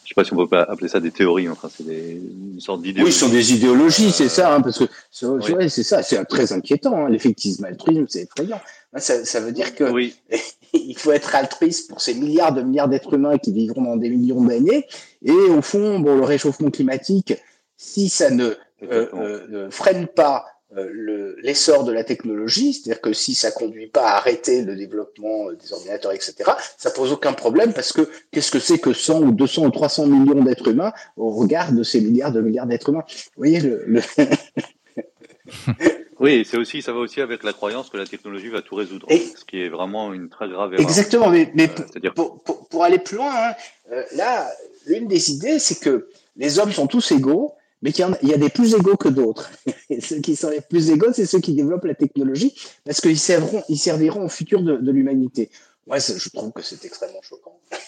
Je sais pas si on peut appeler ça des théories, enfin c'est des, une sorte d'idéologie. Oui, ce sont des idéologies, c'est ça, hein, parce que c'est ça, c'est très inquiétant. Hein, L'effectivisme altruisme, c'est effrayant. Ça, ça, veut dire que oui. il faut être altruiste pour ces milliards de milliards d'êtres humains qui vivront dans des millions d'années. Et au fond, bon, le réchauffement climatique, si ça ne euh, euh, freine pas euh, l'essor de la technologie, c'est-à-dire que si ça conduit pas à arrêter le développement des ordinateurs, etc., ça pose aucun problème parce que qu'est-ce que c'est que 100 ou 200 ou 300 millions d'êtres humains au regard de ces milliards de milliards d'êtres humains? Vous voyez le... le Oui, c'est aussi, ça va aussi avec la croyance que la technologie va tout résoudre, ce qui est vraiment une très grave erreur. Exactement, mais, mais euh, pour, pour, pour, aller plus loin, hein, euh, là, l'une des idées, c'est que les hommes sont tous égaux, mais qu'il y, y, a des plus égaux que d'autres. Et ceux qui sont les plus égaux, c'est ceux qui développent la technologie, parce qu'ils serviront, ils serviront au futur de, de l'humanité. Moi, je trouve que c'est extrêmement choquant.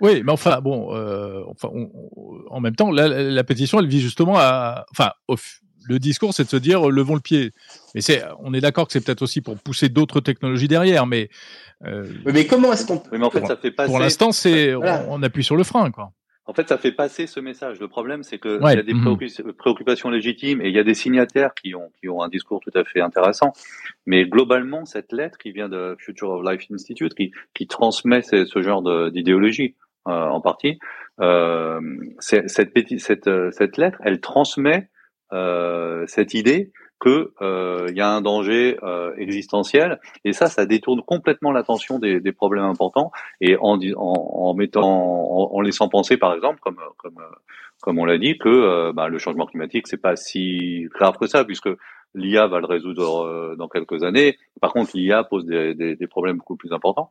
Oui, mais enfin, bon, euh, enfin, en même temps, la, la, pétition, elle vise justement à, enfin, au, le discours, c'est de se dire levons le pied. Mais c'est, on est d'accord que c'est peut-être aussi pour pousser d'autres technologies derrière, mais. Euh, mais comment est-ce qu'on Mais en fait, ça fait passer. Pour l'instant, c'est on, appuie sur le frein, quoi. En fait, ça fait passer ce message. Le problème, c'est que il y a des mhm. préoccupations légitimes et il y a des signataires qui ont qui ont un discours tout à fait intéressant. Mais globalement, cette lettre qui vient de Future of Life Institute, qui qui transmet ce, ce genre d'idéologie euh, en partie, euh, cette cette cette, euh, cette lettre, elle transmet euh, cette idée que euh, il y a un danger euh, existentiel. Et ça ça détourne complètement l'attention des, des, problèmes importants. Et en, en, en mettant en, laissant penser par exemple comme comme comme on l'a dit que bah, le changement climatique c'est pas si grave que ça puisque l'IA va le résoudre dans quelques années. Par contre l'IA pose des, des, des, problèmes beaucoup plus importants.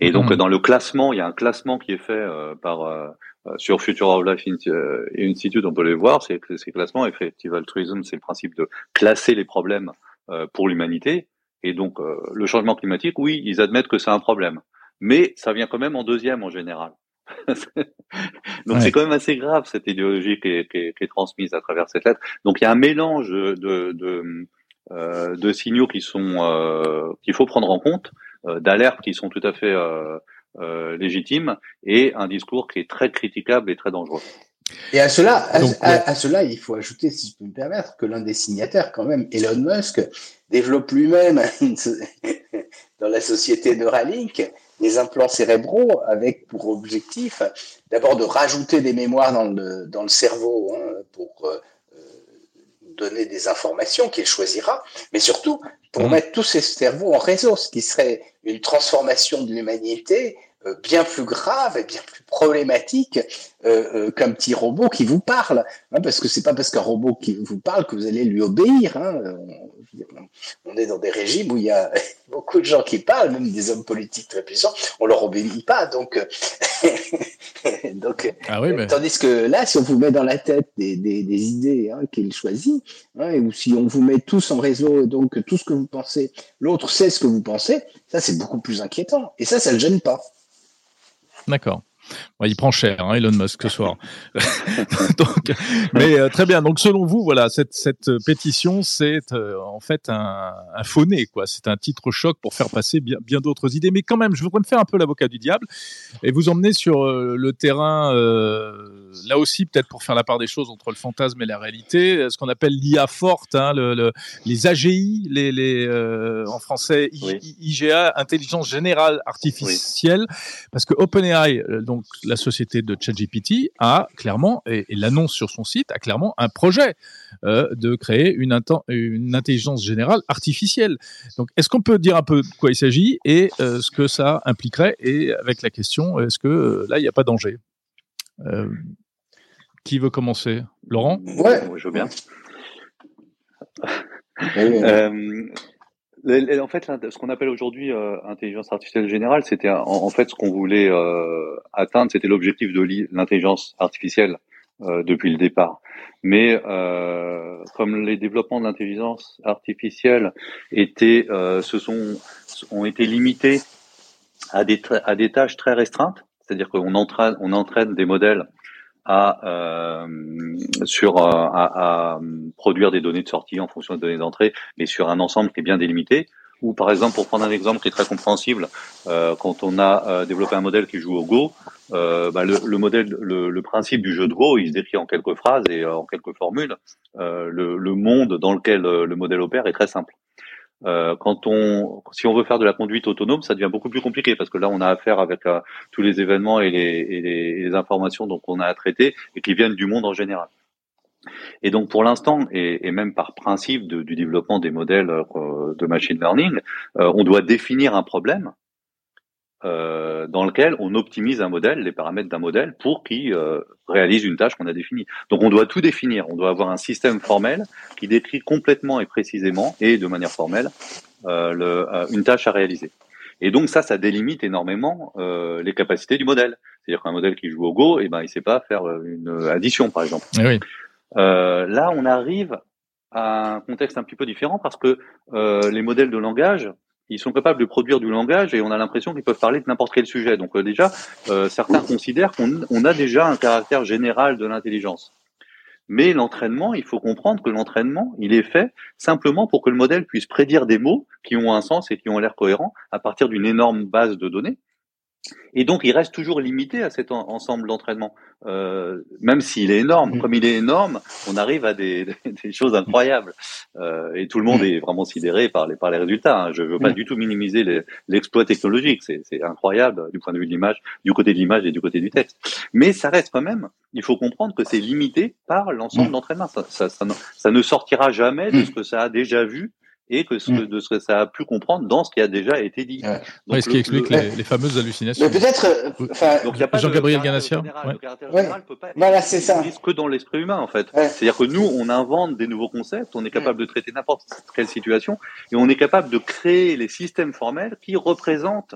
Et donc, mmh. dans le classement, il y a un classement qui est fait par euh, sur Future of Life euh, Institute, on peut les voir, c'est ces classements, Effective Altruism, c'est le principe de classer les problèmes euh, pour l'humanité. Et donc, le changement climatique, oui, ils admettent que c'est un problème. Mais ça vient quand même en deuxième en général. donc c'est quand même assez grave cette idéologie qui est, qui, est, qui est, transmise à travers cette lettre. Donc il y a un mélange de, de, euh, de signaux qui sont euh, qu'il faut prendre en compte, euh, d'alertes qui sont tout à fait euh, légitime et un discours qui est très critiquable et très dangereux. Et à cela, à, cela, il faut ajouter, si je peux me permettre, que l'un des signataires, quand même, Elon Musk, développe lui-même dans la société Neuralink des implants cérébraux avec pour objectif d'abord de rajouter des mémoires dans le, dans le cerveau hein, pour euh, donner des informations qu'il choisira, mais surtout pour mmh. mettre tous ces cerveaux en réseau, ce qui serait une transformation de l'humanité euh, bien plus grave et bien plus problématique euh, euh, qu'un petit robot qui vous parle. Hein, parce que c'est pas parce qu'un robot qui vous parle que vous allez lui obéir. Hein. On, est dans des régimes où il y a beaucoup de gens qui parlent, même des hommes politiques très puissants, on leur obéit pas. Donc, donc ah tandis que là, si on vous met dans la tête des, des, des idées hein, qu'il choisit, hein, ou si on vous met tous en réseau, donc tout ce que vous pensez, l'autre sait ce que vous pensez, ça c'est beaucoup plus inquiétant. Et ça, ça ne gêne pas. D'accord il prend cher, hein, Elon Musk ce soir. donc, mais euh, très bien. Donc selon vous, voilà, cette, cette pétition, c'est euh, en fait un, un faux-nez, quoi. C'est un titre choc pour faire passer bien, bien d'autres idées. Mais quand même, je voudrais me faire un peu l'avocat du diable et vous emmener sur euh, le terrain, là aussi peut-être pour faire la part des choses entre le fantasme et la réalité, ce qu'on appelle l'IA forte, hein, le, les AGI, les, les en français IGA, intelligence générale artificielle, parce que OpenAI, donc donc la société de ChatGPT a clairement, et, l'annonce sur son site, a clairement un projet euh, de créer une, une, intelligence générale artificielle. Donc, est-ce qu'on peut dire un peu de quoi il s'agit et euh, ce que ça impliquerait? Et avec la question, est-ce que euh, là, il n'y a pas danger Qui veut commencer? Laurent? Ouais, je veux bien en fait, ce qu'on appelle aujourd'hui euh, intelligence artificielle générale, c'était en, fait ce qu'on voulait euh, atteindre, c'était l'objectif de l'intelligence artificielle euh, depuis le départ. Mais comme les développements de l'intelligence artificielle étaient, se sont, ont été limités à des, à des tâches très restreintes, c'est-à-dire qu'on entraîne, on entraîne des modèles à, euh, sur, à, à, produire des données de sortie en fonction des données d'entrée, mais sur un ensemble qui est bien délimité. Ou par exemple, pour prendre un exemple qui est très compréhensible, euh, quand on a euh, développé un modèle qui joue au Go, euh, bah, le, le, modèle, le, le, principe du jeu de Go, il se décrit en quelques phrases et en quelques formules. Le, le, monde dans lequel le modèle opère est très simple. Quand on, si on veut faire de la conduite autonome, ça devient beaucoup plus compliqué parce que là, on a affaire avec tous les événements et les, et les, et les informations donc on a à traiter et qui viennent du monde en général. Et donc pour l'instant, et, même par principe du développement des modèles euh, de machine learning, euh, on doit définir un problème euh, dans lequel on optimise un modèle, les paramètres d'un modèle, pour qu'il réalise une tâche qu'on a définie. Donc on doit tout définir, on doit avoir un système formel qui décrit complètement et précisément, et de manière formelle, une tâche à réaliser. Et donc ça, ça délimite énormément les capacités du modèle. C'est-à-dire qu'un modèle qui joue au Go, eh ben, il sait pas faire une addition, par exemple. Oui. Euh, là, on arrive à un contexte un petit peu différent parce que euh, les modèles de langage, ils sont capables de produire du langage et on a l'impression qu'ils peuvent parler de n'importe quel sujet. Donc euh, déjà, certains considèrent qu'on a déjà un caractère général de l'intelligence. Mais l'entraînement, il faut comprendre que l'entraînement, il est fait simplement pour que le modèle puisse prédire des mots qui ont un sens et qui ont l'air cohérents à partir d'une énorme base de données. Et donc, il reste toujours limité à cet ensemble d'entraînement, euh, même s'il est énorme. Mm. Comme il est énorme, on arrive à des, des choses incroyables. Euh, et tout le monde mm. est vraiment sidéré par les, par les résultats. Hein. Je ne veux pas mm. du tout minimiser l'exploit technologique. C'est incroyable du point de vue de l'image, du côté de l'image et du côté du texte. Mais ça reste quand même, il faut comprendre que c'est limité par l'ensemble d'entraînement. Ça, ça, ça, ça, ne sortira jamais de ce que ça a déjà vu et que ce, mm. de ce que ça a pu comprendre dans ce qui a déjà été dit. Ouais. ce qui explique les, les, fameuses hallucinations. Mais peut-être, euh, enfin, Jean-Gabriel Ganassia. Le caractère général peut pas voilà, c'est ça. que dans l'esprit humain, en fait. C'est-à-dire que nous, on invente des nouveaux concepts, on est capable mm. de traiter n'importe quelle situation, et on est capable de créer les systèmes formels qui représentent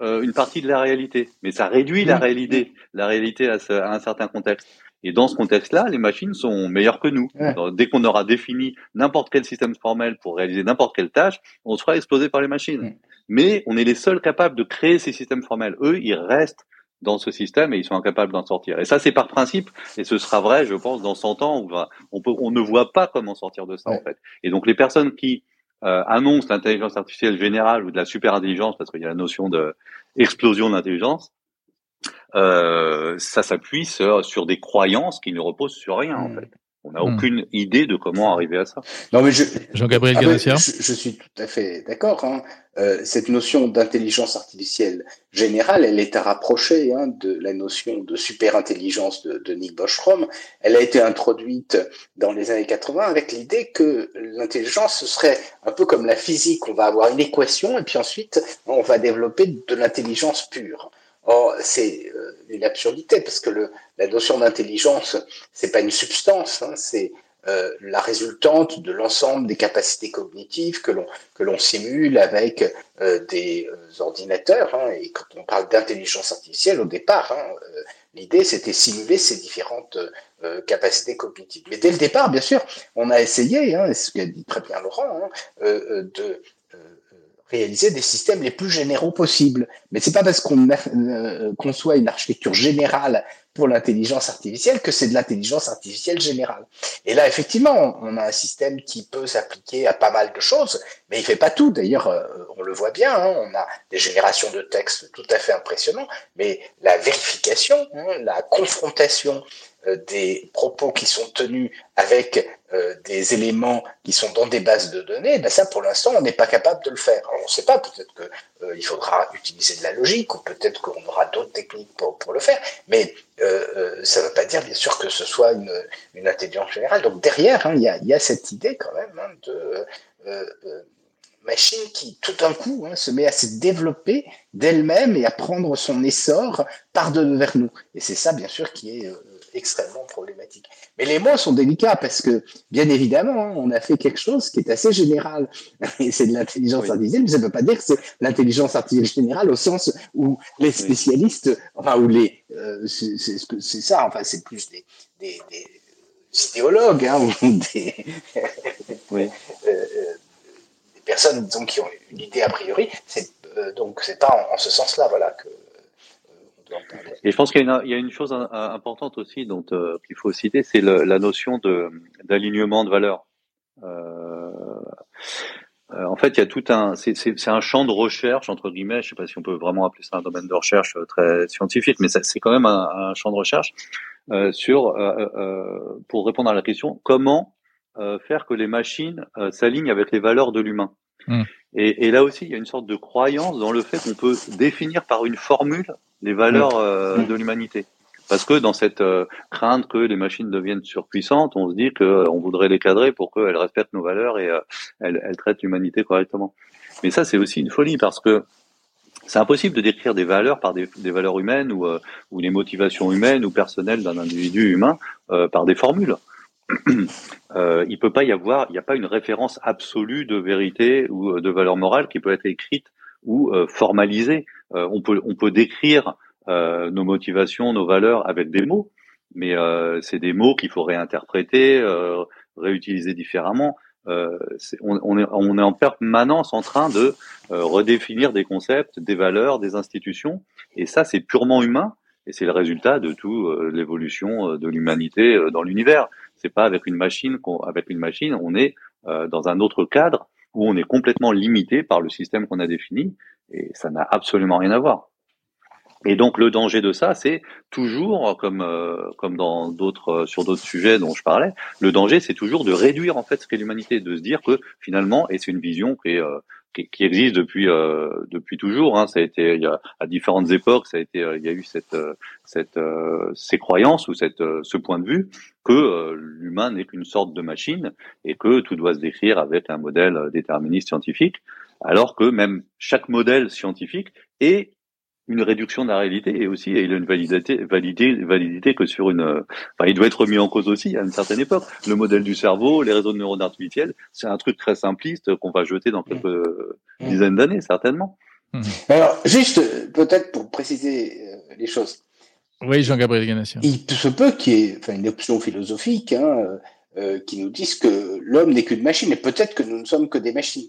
euh, une partie de la réalité. Mais ça réduit la mm. réalité, la réalité à, à un certain contexte. Et dans ce contexte-là, les machines sont meilleures que nous. Dès qu'on aura défini n'importe quel système formel pour réaliser n'importe quelle tâche, on sera explosé par les machines. Mais on est les seuls capables de créer ces systèmes formels. Eux, ils restent dans ce système et ils sont incapables d'en sortir. Et ça, c'est par principe, et ce sera vrai, je pense, dans 100 ans, on, peut, on ne voit pas comment sortir de ça, en fait. Et donc, les personnes qui euh, annoncent l'intelligence artificielle générale ou de la super intelligence, parce qu'il y a la notion de explosion d'intelligence, euh, ça s'appuie sur, sur, des croyances qui ne reposent sur rien en hmm. fait. On n'a hmm. aucune idée de comment arriver à ça. Non, mais je, Jean-Gabriel ah, je, je, suis tout à fait d'accord. Hein. Euh, cette notion d'intelligence artificielle générale, elle est à rapprocher hein, de la notion de super-intelligence de, de Nick Bostrom. Elle a été introduite dans les années 80 avec l'idée que l'intelligence ce serait un peu comme la physique. On va avoir une équation et puis ensuite on va développer de l'intelligence pure. Or, c'est euh, une absurdité parce que le, la notion d'intelligence, c'est pas une substance, hein, c'est euh, la résultante de l'ensemble des capacités cognitives que l'on que l'on simule avec euh, des euh, ordinateurs. Hein, et quand on parle d'intelligence artificielle, au départ, hein, euh, l'idée c'était simuler ces différentes capacités cognitives. Mais dès le départ, bien sûr, on a essayé, hein, ce qu'a dit très bien Laurent, hein, de réaliser des systèmes les plus généraux possibles. Mais c'est pas parce qu'on euh, conçoit une architecture générale pour l'intelligence artificielle que c'est de l'intelligence artificielle générale. Et là, effectivement, on a un système qui peut s'appliquer à pas mal de choses, mais il fait pas tout. D'ailleurs, euh, on le voit bien, hein, on a des générations de textes tout à fait impressionnants, mais la vérification, hein, la confrontation euh, des propos qui sont tenus avec euh, des éléments qui sont dans des bases de données, ben ça pour l'instant on n'est pas capable de le faire. on ne sait pas, peut-être qu'il euh, faudra utiliser de la logique ou peut-être qu'on aura d'autres techniques pour, pour, le faire, mais ça ne veut pas dire bien sûr que ce soit une, une intelligence générale. Donc derrière, hein, il y, a, y, a, cette idée quand même hein, de machine qui tout d'un coup hein, se met à se développer d'elle-même et à prendre son essor par devers nous. Et c'est ça bien sûr qui est extrêmement problématique. Mais les mots sont délicats parce que, bien évidemment, hein, on a fait quelque chose qui est assez général. Et c'est de l'intelligence artificielle, mais ça ne veut pas dire que c'est l'intelligence artificielle générale au sens où les spécialistes, enfin, où les, euh, c'est ça, enfin, c'est plus des, des, des idéologues, hein, ou des, oui. Euh, euh, des personnes disons, qui ont une idée a priori. C'est, donc, c'est pas en, en, ce sens-là, voilà, que Et je pense qu'il y, y, a une chose importante aussi dont euh, qu'il faut citer, c'est la notion d'alignement de valeurs. Euh, euh, en fait, il y a tout un, c'est un champ de recherche entre guillemets. Je sais pas si on peut vraiment appeler ça un domaine de recherche très scientifique, mais c'est quand même un, un, champ de recherche euh, sur pour répondre à la question comment faire que les machines s'alignent avec les valeurs de l'humain. Hmm. Et, et, là aussi, il y a une sorte de croyance dans le fait qu'on peut définir par une formule les valeurs euh, de l'humanité. Parce que dans cette euh, crainte que les machines deviennent surpuissantes, on se dit qu'on euh, voudrait les cadrer pour qu'elles respectent nos valeurs et elles, elles, traitent l'humanité correctement. Mais ça, c'est aussi une folie parce que c'est impossible de décrire des valeurs par des, des valeurs humaines ou, ou les motivations humaines ou personnelles d'un individu humain par des formules. Euh, il peut pas y avoir, il n'y a pas une référence absolue de vérité ou de valeur morale qui peut être écrite ou formalisée. Euh, on peut on peut décrire euh, nos motivations, nos valeurs avec des mots, mais euh, c'est des mots qu'il faut réinterpréter, réutiliser différemment. On, on, est, on est en permanence en train de redéfinir des concepts, des valeurs, des institutions, et ça c'est purement humain, et c'est le résultat de tout l'évolution de l'humanité dans l'univers. C'est pas avec une machine avec une machine, on est dans un autre cadre où on est complètement limité par le système qu'on a défini et ça n'a absolument rien à voir. Et donc le danger de ça, c'est toujours comme euh, comme dans d'autres euh, sur d'autres sujets dont je parlais, le danger c'est toujours de réduire en fait ce qu'est l'humanité, de se dire que finalement et c'est une vision qui est euh, qui, existe depuis depuis toujours. Hein, ça a été il y a, à différentes époques, ça a été il y a eu cette cette ces croyances ou cette ce point de vue que l'humain n'est qu'une sorte de machine et que tout doit se décrire avec un modèle déterministe scientifique alors que même chaque modèle scientifique est une réduction de la réalité et aussi il a une validité, validité, validité que sur une, enfin, il doit être mis en cause aussi à une certaine époque. Le modèle du cerveau, les réseaux de neurones artificiels, c'est un truc très simpliste qu'on va jeter dans quelques mmh. dizaines d'années certainement. Mmh. Alors juste peut-être pour préciser euh, les choses. Oui, Jean-Gabriel Ganassia. Il se peut qu'il y ait enfin, une option philosophique hein, euh, qui nous dise que l'homme n'est qu'une machine, et peut-être que nous ne sommes que des machines.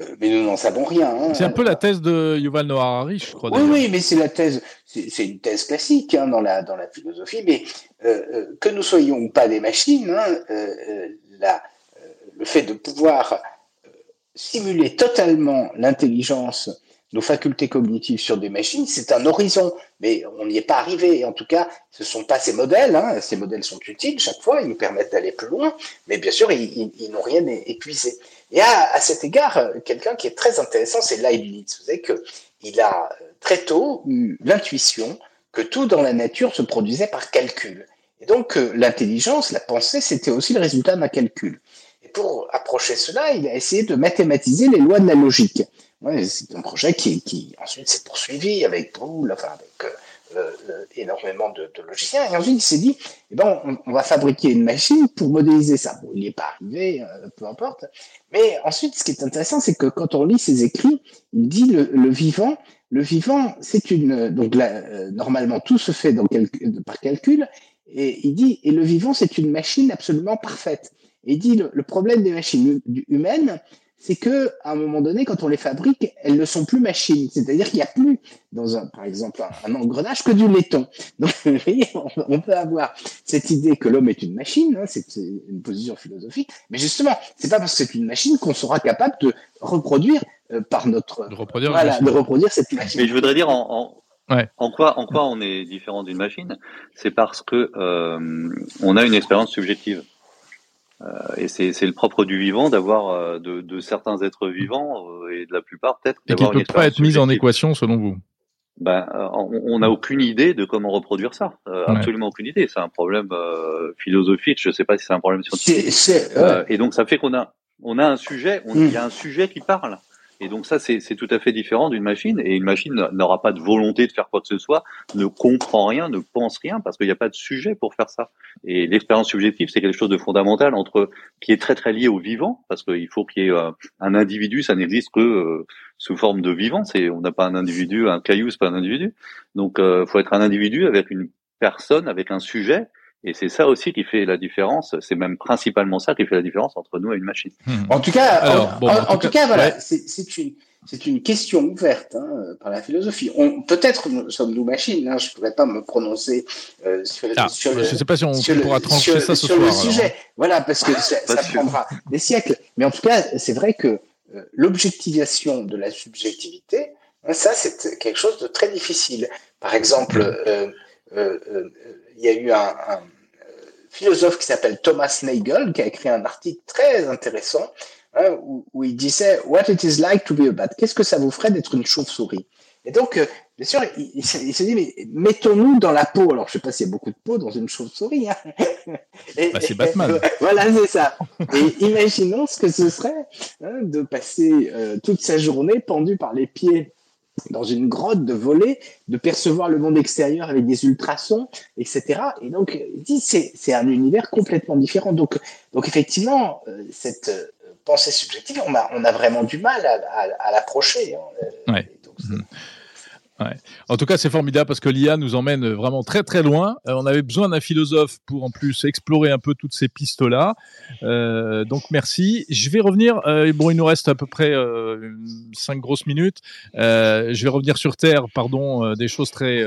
Euh, mais nous n'en savons rien. Hein. C'est un peu la thèse de Yuval Noah Harari, je crois. Oui, oui, mais c'est la thèse, c'est une thèse classique hein, dans la dans la philosophie. Mais euh, euh, que nous soyons pas des machines, hein, la, le fait de pouvoir simuler totalement l'intelligence, nos facultés cognitives sur des machines, c'est un horizon, mais on n'y est pas arrivé. En tout cas, ce sont pas ces modèles. Ces modèles sont utiles chaque fois, ils nous permettent d'aller plus loin, mais bien sûr, ils, ils n'ont rien épuisé. Et à, à cet égard, euh, quelqu'un qui est très intéressant, c'est Leibniz. Vous savez qu'il a euh, très tôt eu l'intuition que tout dans la nature se produisait par calcul. Et donc euh, l'intelligence, la pensée, c'était aussi le résultat d'un calcul. Et pour approcher cela, il a essayé de mathématiser les lois de la logique. Ouais, c'est un projet qui, ensuite s'est poursuivi avec Boole, enfin avec énormément de, de, logiciels. Et ensuite, il s'est dit, eh ben, on, va fabriquer une machine pour modéliser ça. Bon, il n'y est pas arrivé, euh, peu importe. Mais ensuite, ce qui est intéressant, c'est que quand on lit ses écrits, il dit le, vivant, le vivant, c'est une donc là, normalement tout se fait dans par calcul, et il dit et le vivant, c'est une machine absolument parfaite. Et il dit le problème des machines humaines, c'est que à un moment donné, quand on les fabrique, elles ne sont plus machines. C'est-à-dire qu'il n'y a plus, dans un, par exemple, un, engrenage que du laiton. Donc, vous voyez, on, peut avoir cette idée que l'homme est une machine, hein, c'est une position philosophique, mais justement, c'est pas parce que c'est une machine qu'on sera capable de reproduire euh, par notre, de reproduire, voilà, de reproduire cette machine. Mais je voudrais dire en, en... Ouais. En quoi, en quoi on est différent d'une machine? C'est parce que euh, on a une expérience subjective. Euh, et c'est le propre du vivant d'avoir euh, de, de, certains êtres vivants euh, et de la plupart peut-être. Et qui ne peut pas être mise en équation selon vous? Ben, on n'a aucune idée de comment reproduire ça. Absolument aucune idée. C'est un problème philosophique. Je ne sais pas si c'est un problème scientifique. et donc ça fait qu'on a on a un sujet. Il y a un sujet qui parle. Et donc ça, c'est tout à fait différent d'une machine. Et une machine n'aura pas de volonté de faire quoi que ce soit, ne comprend rien, ne pense rien, parce qu'il n'y a pas de sujet pour faire ça. Et l'expérience subjective, c'est quelque chose de fondamental entre qui est très très lié au vivant, parce qu'il faut qu'il y ait euh, un individu, ça n'existe que euh, sous forme de vivant. C'est on n'a pas un individu, un caillou, c'est pas un individu. Donc, euh, faut être un individu avec une personne, avec un sujet Et c'est ça aussi qui fait la différence. C'est même principalement ça qui fait la différence entre nous et une machine. Hmm. En tout cas, en, tout cas, voilà, c'est une c'est une question ouverte hein, par la philosophie. Peut-être sommes-nous machines. Hein, je ne pourrais pas me prononcer euh, sur, ah, sur, le, Je ne sais pas si on pourra trancher ça ce sur le sujet. Voilà, parce que ça, ça prendra des siècles. Mais en tout cas, c'est vrai que euh, l'objectivation de la subjectivité, hein, ça, c'est quelque chose de très difficile. Par exemple, euh, euh, euh il y a eu un, un philosophe qui s'appelle Thomas Nagel qui a écrit un article très intéressant hein, où, où, il disait What it is like to be a bat. Qu'est-ce que ça vous ferait d'être une chauve-souris? Et donc, euh, bien sûr, il, il, se dit mais mettons-nous dans la peau. Alors, je sais pas s'il y a beaucoup de peau dans une chauve-souris. Hein. bah, c'est Batman. voilà, c'est ça. Et imaginons ce que ce serait hein, de passer euh, toute sa journée pendu par les pieds dans une grotte, de voler, de percevoir le monde extérieur avec des ultrasons, etc. Et donc, c'est c'est un univers complètement différent. Donc donc effectivement, euh, cette euh, pensée subjective, on a on a vraiment du mal à, à, à l'approcher. Hein. En tout cas, c'est formidable parce que l'IA nous emmène vraiment très très loin. Euh, on avait besoin d'un philosophe pour en plus explorer un peu toutes ces pistes-là. Euh, donc merci. Je vais revenir. Euh, bon, il nous reste à peu près euh, cinq grosses minutes. Euh, je vais revenir sur Terre, pardon, euh, des choses très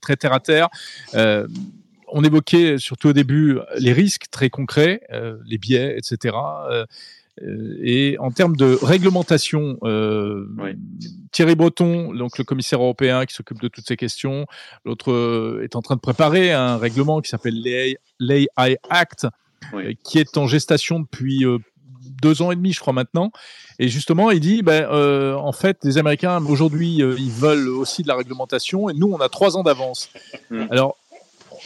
très terre à terre. on évoquait surtout au début les risques très concrets, les biais, etc. Euh, et en termes de réglementation, euh, Thierry Breton, donc le commissaire européen qui s'occupe de toutes ces questions, l'autre euh, est en train de préparer un règlement qui s'appelle l'AI Act, qui est en gestation depuis deux ans et demi, je crois maintenant. Et justement, il dit, ben, euh, en fait, les Américains aujourd'hui, ils veulent aussi de la réglementation, et nous, on a trois ans d'avance. Mm. Alors,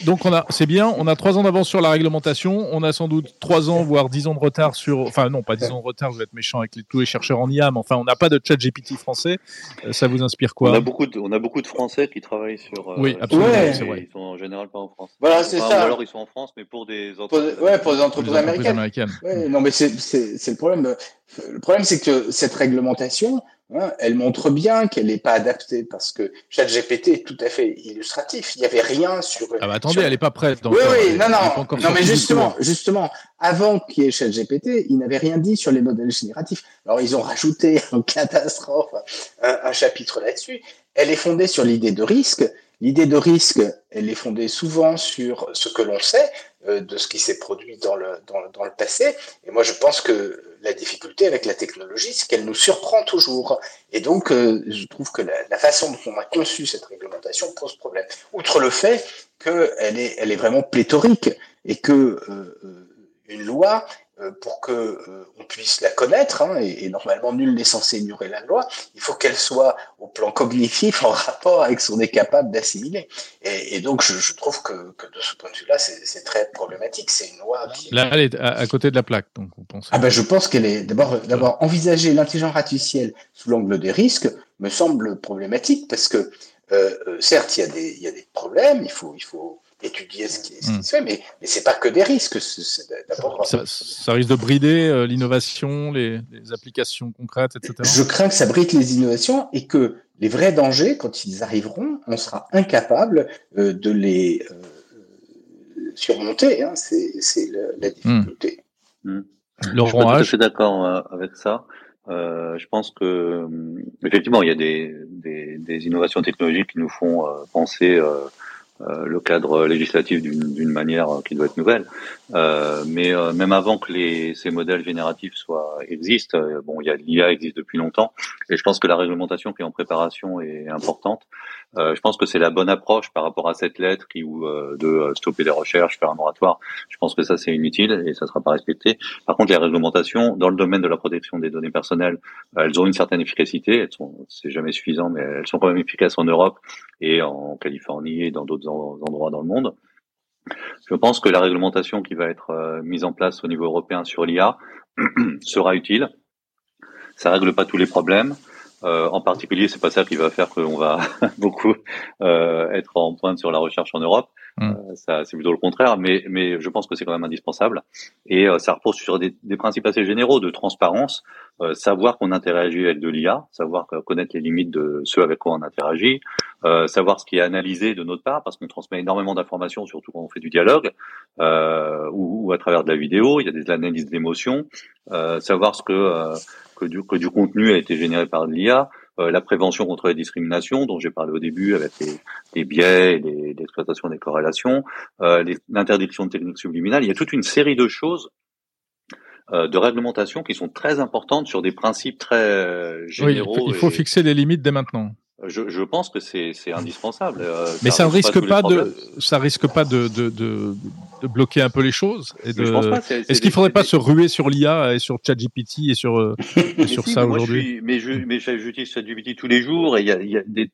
donc on a, c'est bien, on a trois ans d'avance sur la réglementation, on a sans doute trois ans voire dix ans de retard sur, enfin non pas dix ans de retard, je vais être méchant avec les, tous les chercheurs en IA, mais enfin on n'a pas de chat GPT français. Euh, ça vous inspire quoi? On a beaucoup de, on a beaucoup de Français qui travaillent sur. Euh, oui, absolument, c'est vrai. Ils sont en général pas en France. Voilà, c'est ça. alors ils sont en France, mais pour des entreprises. Pour, ouais, pour des entreprises, américaines. américaines. Ouais, non, mais c'est le problème. Le problème, c'est que cette réglementation, Hein, elle montre bien qu'elle n'est pas adaptée parce que ChatGPT est tout à fait illustratif. Il n'y avait rien sur. Ah bah attendez, elle n'est pas prête. oui, oui, non, non, non, mais justement, justement, avant qu'il y ait ChatGPT, ils n'avaient rien dit sur les modèles génératifs. Alors ils ont rajouté en catastrophe un, un chapitre là-dessus. Elle est fondée sur l'idée de risque. L'idée de risque, elle est fondée souvent sur ce que l'on sait euh, de ce qui s'est produit dans le, dans, dans le passé. Et moi, je pense que la difficulté avec la technologie, c'est qu'elle nous surprend toujours. Et donc, euh, je trouve que la, façon dont on a conçu cette réglementation pose problème. Outre le fait qu'elle est, elle est vraiment pléthorique et que euh, euh une loi euh, pour que euh, on puisse la connaître, hein, et, et, normalement nul n'est censé ignorer la loi, il faut qu'elle soit au plan cognitif en rapport avec ce qu'on est capable d'assimiler. Et, et, donc je, je trouve que, que, de ce point de vue-là, c'est très problématique. C'est une loi qui... Là, elle est à, à, côté de la plaque, donc on pense. Ah ben je pense qu'elle est d'abord d'abord envisager l'intelligence artificielle sous l'angle des risques me semble problématique parce que euh, euh certes il y a des il y a des problèmes, il faut il faut étudier ce qui, ce qui hmm. se fait, mais, mais c'est pas que des risques. Ça, ça, risque de brider euh, l'innovation, les, les, applications concrètes, etc. Je crains que ça bride les innovations et que les vrais dangers, quand ils arriveront, on sera incapable euh, de les euh, surmonter. Hein. C'est la, la, difficulté. Hmm. Laurent je suis d'accord avec ça. Euh, je pense que effectivement, il y a des, des, des, innovations technologiques qui nous font penser euh, le cadre législatif d'une manière qui doit être nouvelle. Euh, mais euh, même avant que les, ces modèles génératifs soient existent, bon, il y a l'IA existe depuis longtemps, et je pense que la réglementation qui est en préparation est importante. Euh, je pense que c'est la bonne approche par rapport à cette lettre qui ou euh, de euh, stopper les recherches, faire un moratoire. Je pense que ça c'est inutile et ça sera pas respecté. Par contre, les réglementations dans le domaine de la protection des données personnelles, elles ont une certaine efficacité. Elles sont, c'est jamais suffisant, mais elles sont quand même efficaces en Europe et en Californie et dans d'autres endroits dans le monde. Je pense que la réglementation qui va être mise en place au niveau européen sur l'IA sera utile. Ça règle pas tous les problèmes. Euh, en particulier, c'est pas ça qui va faire qu'on va beaucoup euh, être en pointe sur la recherche en Europe. Mm. Euh, c'est plutôt le contraire, mais, mais je pense que c'est quand même indispensable. Et euh, ça repose sur des, des, principes assez généraux de transparence, euh, savoir qu'on interagit avec de l'IA, savoir connaître les limites de ceux avec quoi on interagit, euh, savoir ce qui est analysé de notre part, parce qu'on transmet énormément d'informations, surtout quand on fait du dialogue euh, ou, à travers de la vidéo. Il y a des analyses d'émotions, savoir ce que que du, que du contenu a été généré par l'IA. Euh, la prévention contre la discrimination, dont j'ai parlé au début avec les, les biais, l'exploitation des corrélations, euh, l'interdiction de techniques subliminales. Il y a toute une série de choses euh, de réglementation qui sont très importantes sur des principes très généraux. Oui, il faut fixer les limites dès maintenant. Je, je, pense que c'est indispensable. Euh, Mais ça, ne risque pas, de, ça risque pas de, de, de, de, bloquer un peu les choses. Est-ce qu'il ne faudrait pas se ruer sur l'IA et sur ChatGPT et sur, euh, sur ça aujourd'hui Mais j'utilise ChatGPT tous les jours et il y a, y a des,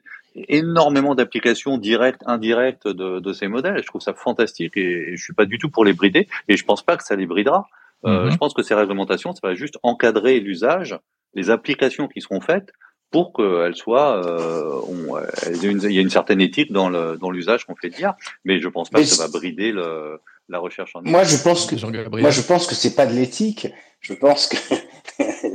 énormément d'applications directes, indirectes de, de, ces modèles. Je trouve ça fantastique et, et je suis pas du tout pour les brider et je pense pas que ça les bridera. Euh, mm-hmm. Je pense que ces réglementations, ça va juste encadrer l'usage, les applications qui seront faites pour qu'elle soit, euh, il y a une certaine éthique dans le dans l'usage qu'on fait de l'IA, mais je pense pas que ça va brider le, la recherche en IA. Moi, je pense que moi je pense que c'est pas de l'éthique. Je pense que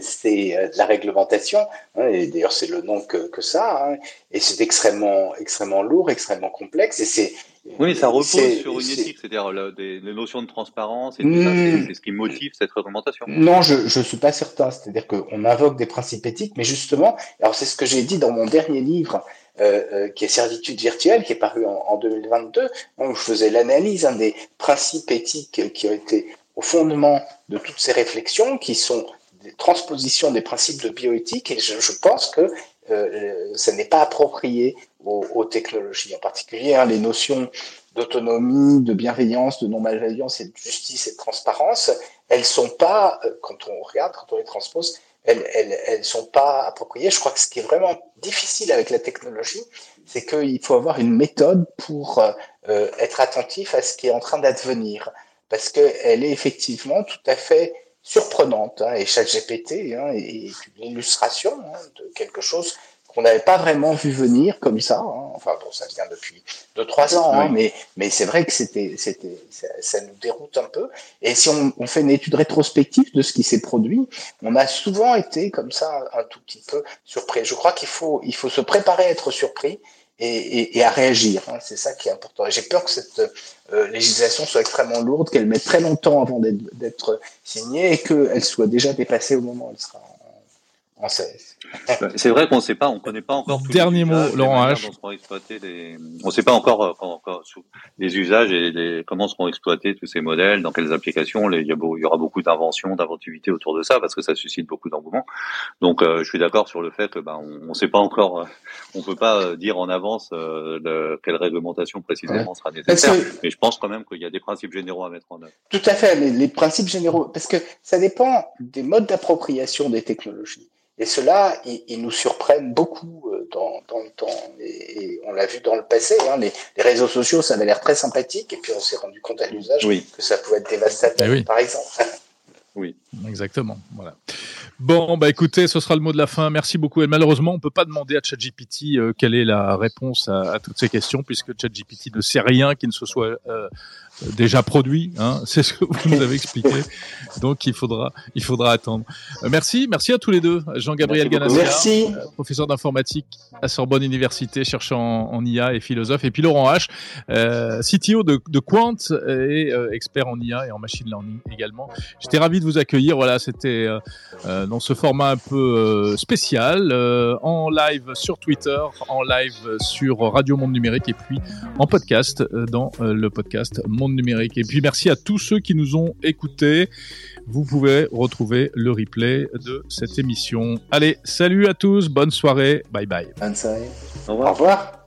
c'est euh, de la réglementation. Hein, et d'ailleurs, c'est le nom que, que ça. Hein, et c'est extrêmement extrêmement lourd, extrêmement complexe. Et c'est oui, ça repose sur une éthique, c'est-à-dire les notions de transparence et tout ça, hmm. c'est ce qui motive cette réglementation. Non, je ne suis pas certain. C'est-à-dire qu'on invoque des principes éthiques, mais justement, alors c'est ce que j'ai dit dans mon dernier livre, euh, euh, qui est Servitude virtuelle, qui est paru en, en 2022, où je faisais l'analyse hein, des principes éthiques qui ont été au fondement de toutes ces réflexions, qui sont des transpositions des principes de bioéthique, et je, pense que euh, ça n'est pas approprié aux, technologies, en particulier hein, les notions d'autonomie, de bienveillance, de non-malveillance et de justice et de transparence, elles sont pas, euh, quand on regarde, quand on les transpose, elles, elles, elles sont pas appropriées. Je crois que ce qui est vraiment difficile avec la technologie, c'est qu'il faut avoir une méthode pour euh, être attentif à ce qui est en train d'advenir, parce qu'elle est effectivement tout à fait surprenante. Hein, et ChatGPT hein, est une illustration hein, de quelque chose qu'on n'avait pas vraiment vu venir comme ça. Hein. Enfin, bon, ça vient depuis deux, trois ans, hein, mais, mais c'est vrai que c'était, c'était, ça, nous déroute un peu. Et si on, on, fait une étude rétrospective de ce qui s'est produit, on a souvent été comme ça un tout petit peu surpris. Je crois qu'il faut, il faut se préparer à être surpris et, à réagir. Hein. C'est ça qui est important. J'ai peur que cette euh, législation soit extrêmement lourde, qu'elle mette très longtemps avant d'être signée et qu'elle soit déjà dépassée au moment où elle sera c'est vrai qu'on ne sait pas, on connaît pas encore. Tous Dernier mot, Laurent H. On ne sait pas encore, euh, encore les usages et les, comment seront exploités tous ces modèles, dans quelles applications. il, y il, y aura beaucoup d'inventions, d'inventivité autour de ça parce que ça suscite beaucoup d'engouement. Donc, euh, je suis d'accord sur le fait que ben, on ne sait pas encore, euh, on peut pas dire en avance quelle réglementation précisément sera nécessaire. Mais je pense quand même qu'il y a des principes généraux à mettre en œuvre. Tout à fait, mais les principes généraux, parce que ça dépend des modes d'appropriation des technologies. Et cela, ils, nous surprennent beaucoup euh, dans, dans le temps. Et, on l'a vu dans le passé, hein, les, les, réseaux sociaux, ça avait l'air très sympathique, et puis on s'est rendu compte à l'usage que ça pouvait être dévastateur, eh par exemple. Oui, exactement. Voilà. Bon, bah écoutez, ce sera le mot de la fin. Merci beaucoup. Et malheureusement, on peut pas demander à ChatGPT euh, quelle est la réponse à, à, toutes ces questions, puisque ChatGPT ne sait rien qui ne se soit euh, déjà produit. Hein, c'est ce que vous nous avez expliqué. Donc il faudra, il faudra attendre. Euh, merci, merci à tous les deux. Jean-Gabriel Ganassia, euh, professeur d'informatique à Sorbonne Université, cherchant en, IA et philosophe, et puis Laurent H, euh, CTO de, de, Quant et euh, expert en IA et en machine learning également. J'étais ravi de vous accueillir. Voilà, c'était dans ce format un peu spécial, en live sur Twitter, en live sur Radio Monde Numérique et puis en podcast dans le podcast Monde numérique. Et puis merci à tous ceux qui nous ont écoutés. Vous pouvez retrouver le replay de cette émission. Allez, salut à tous, bonne soirée, bye bye. Bonne soirée. Au revoir. Au revoir.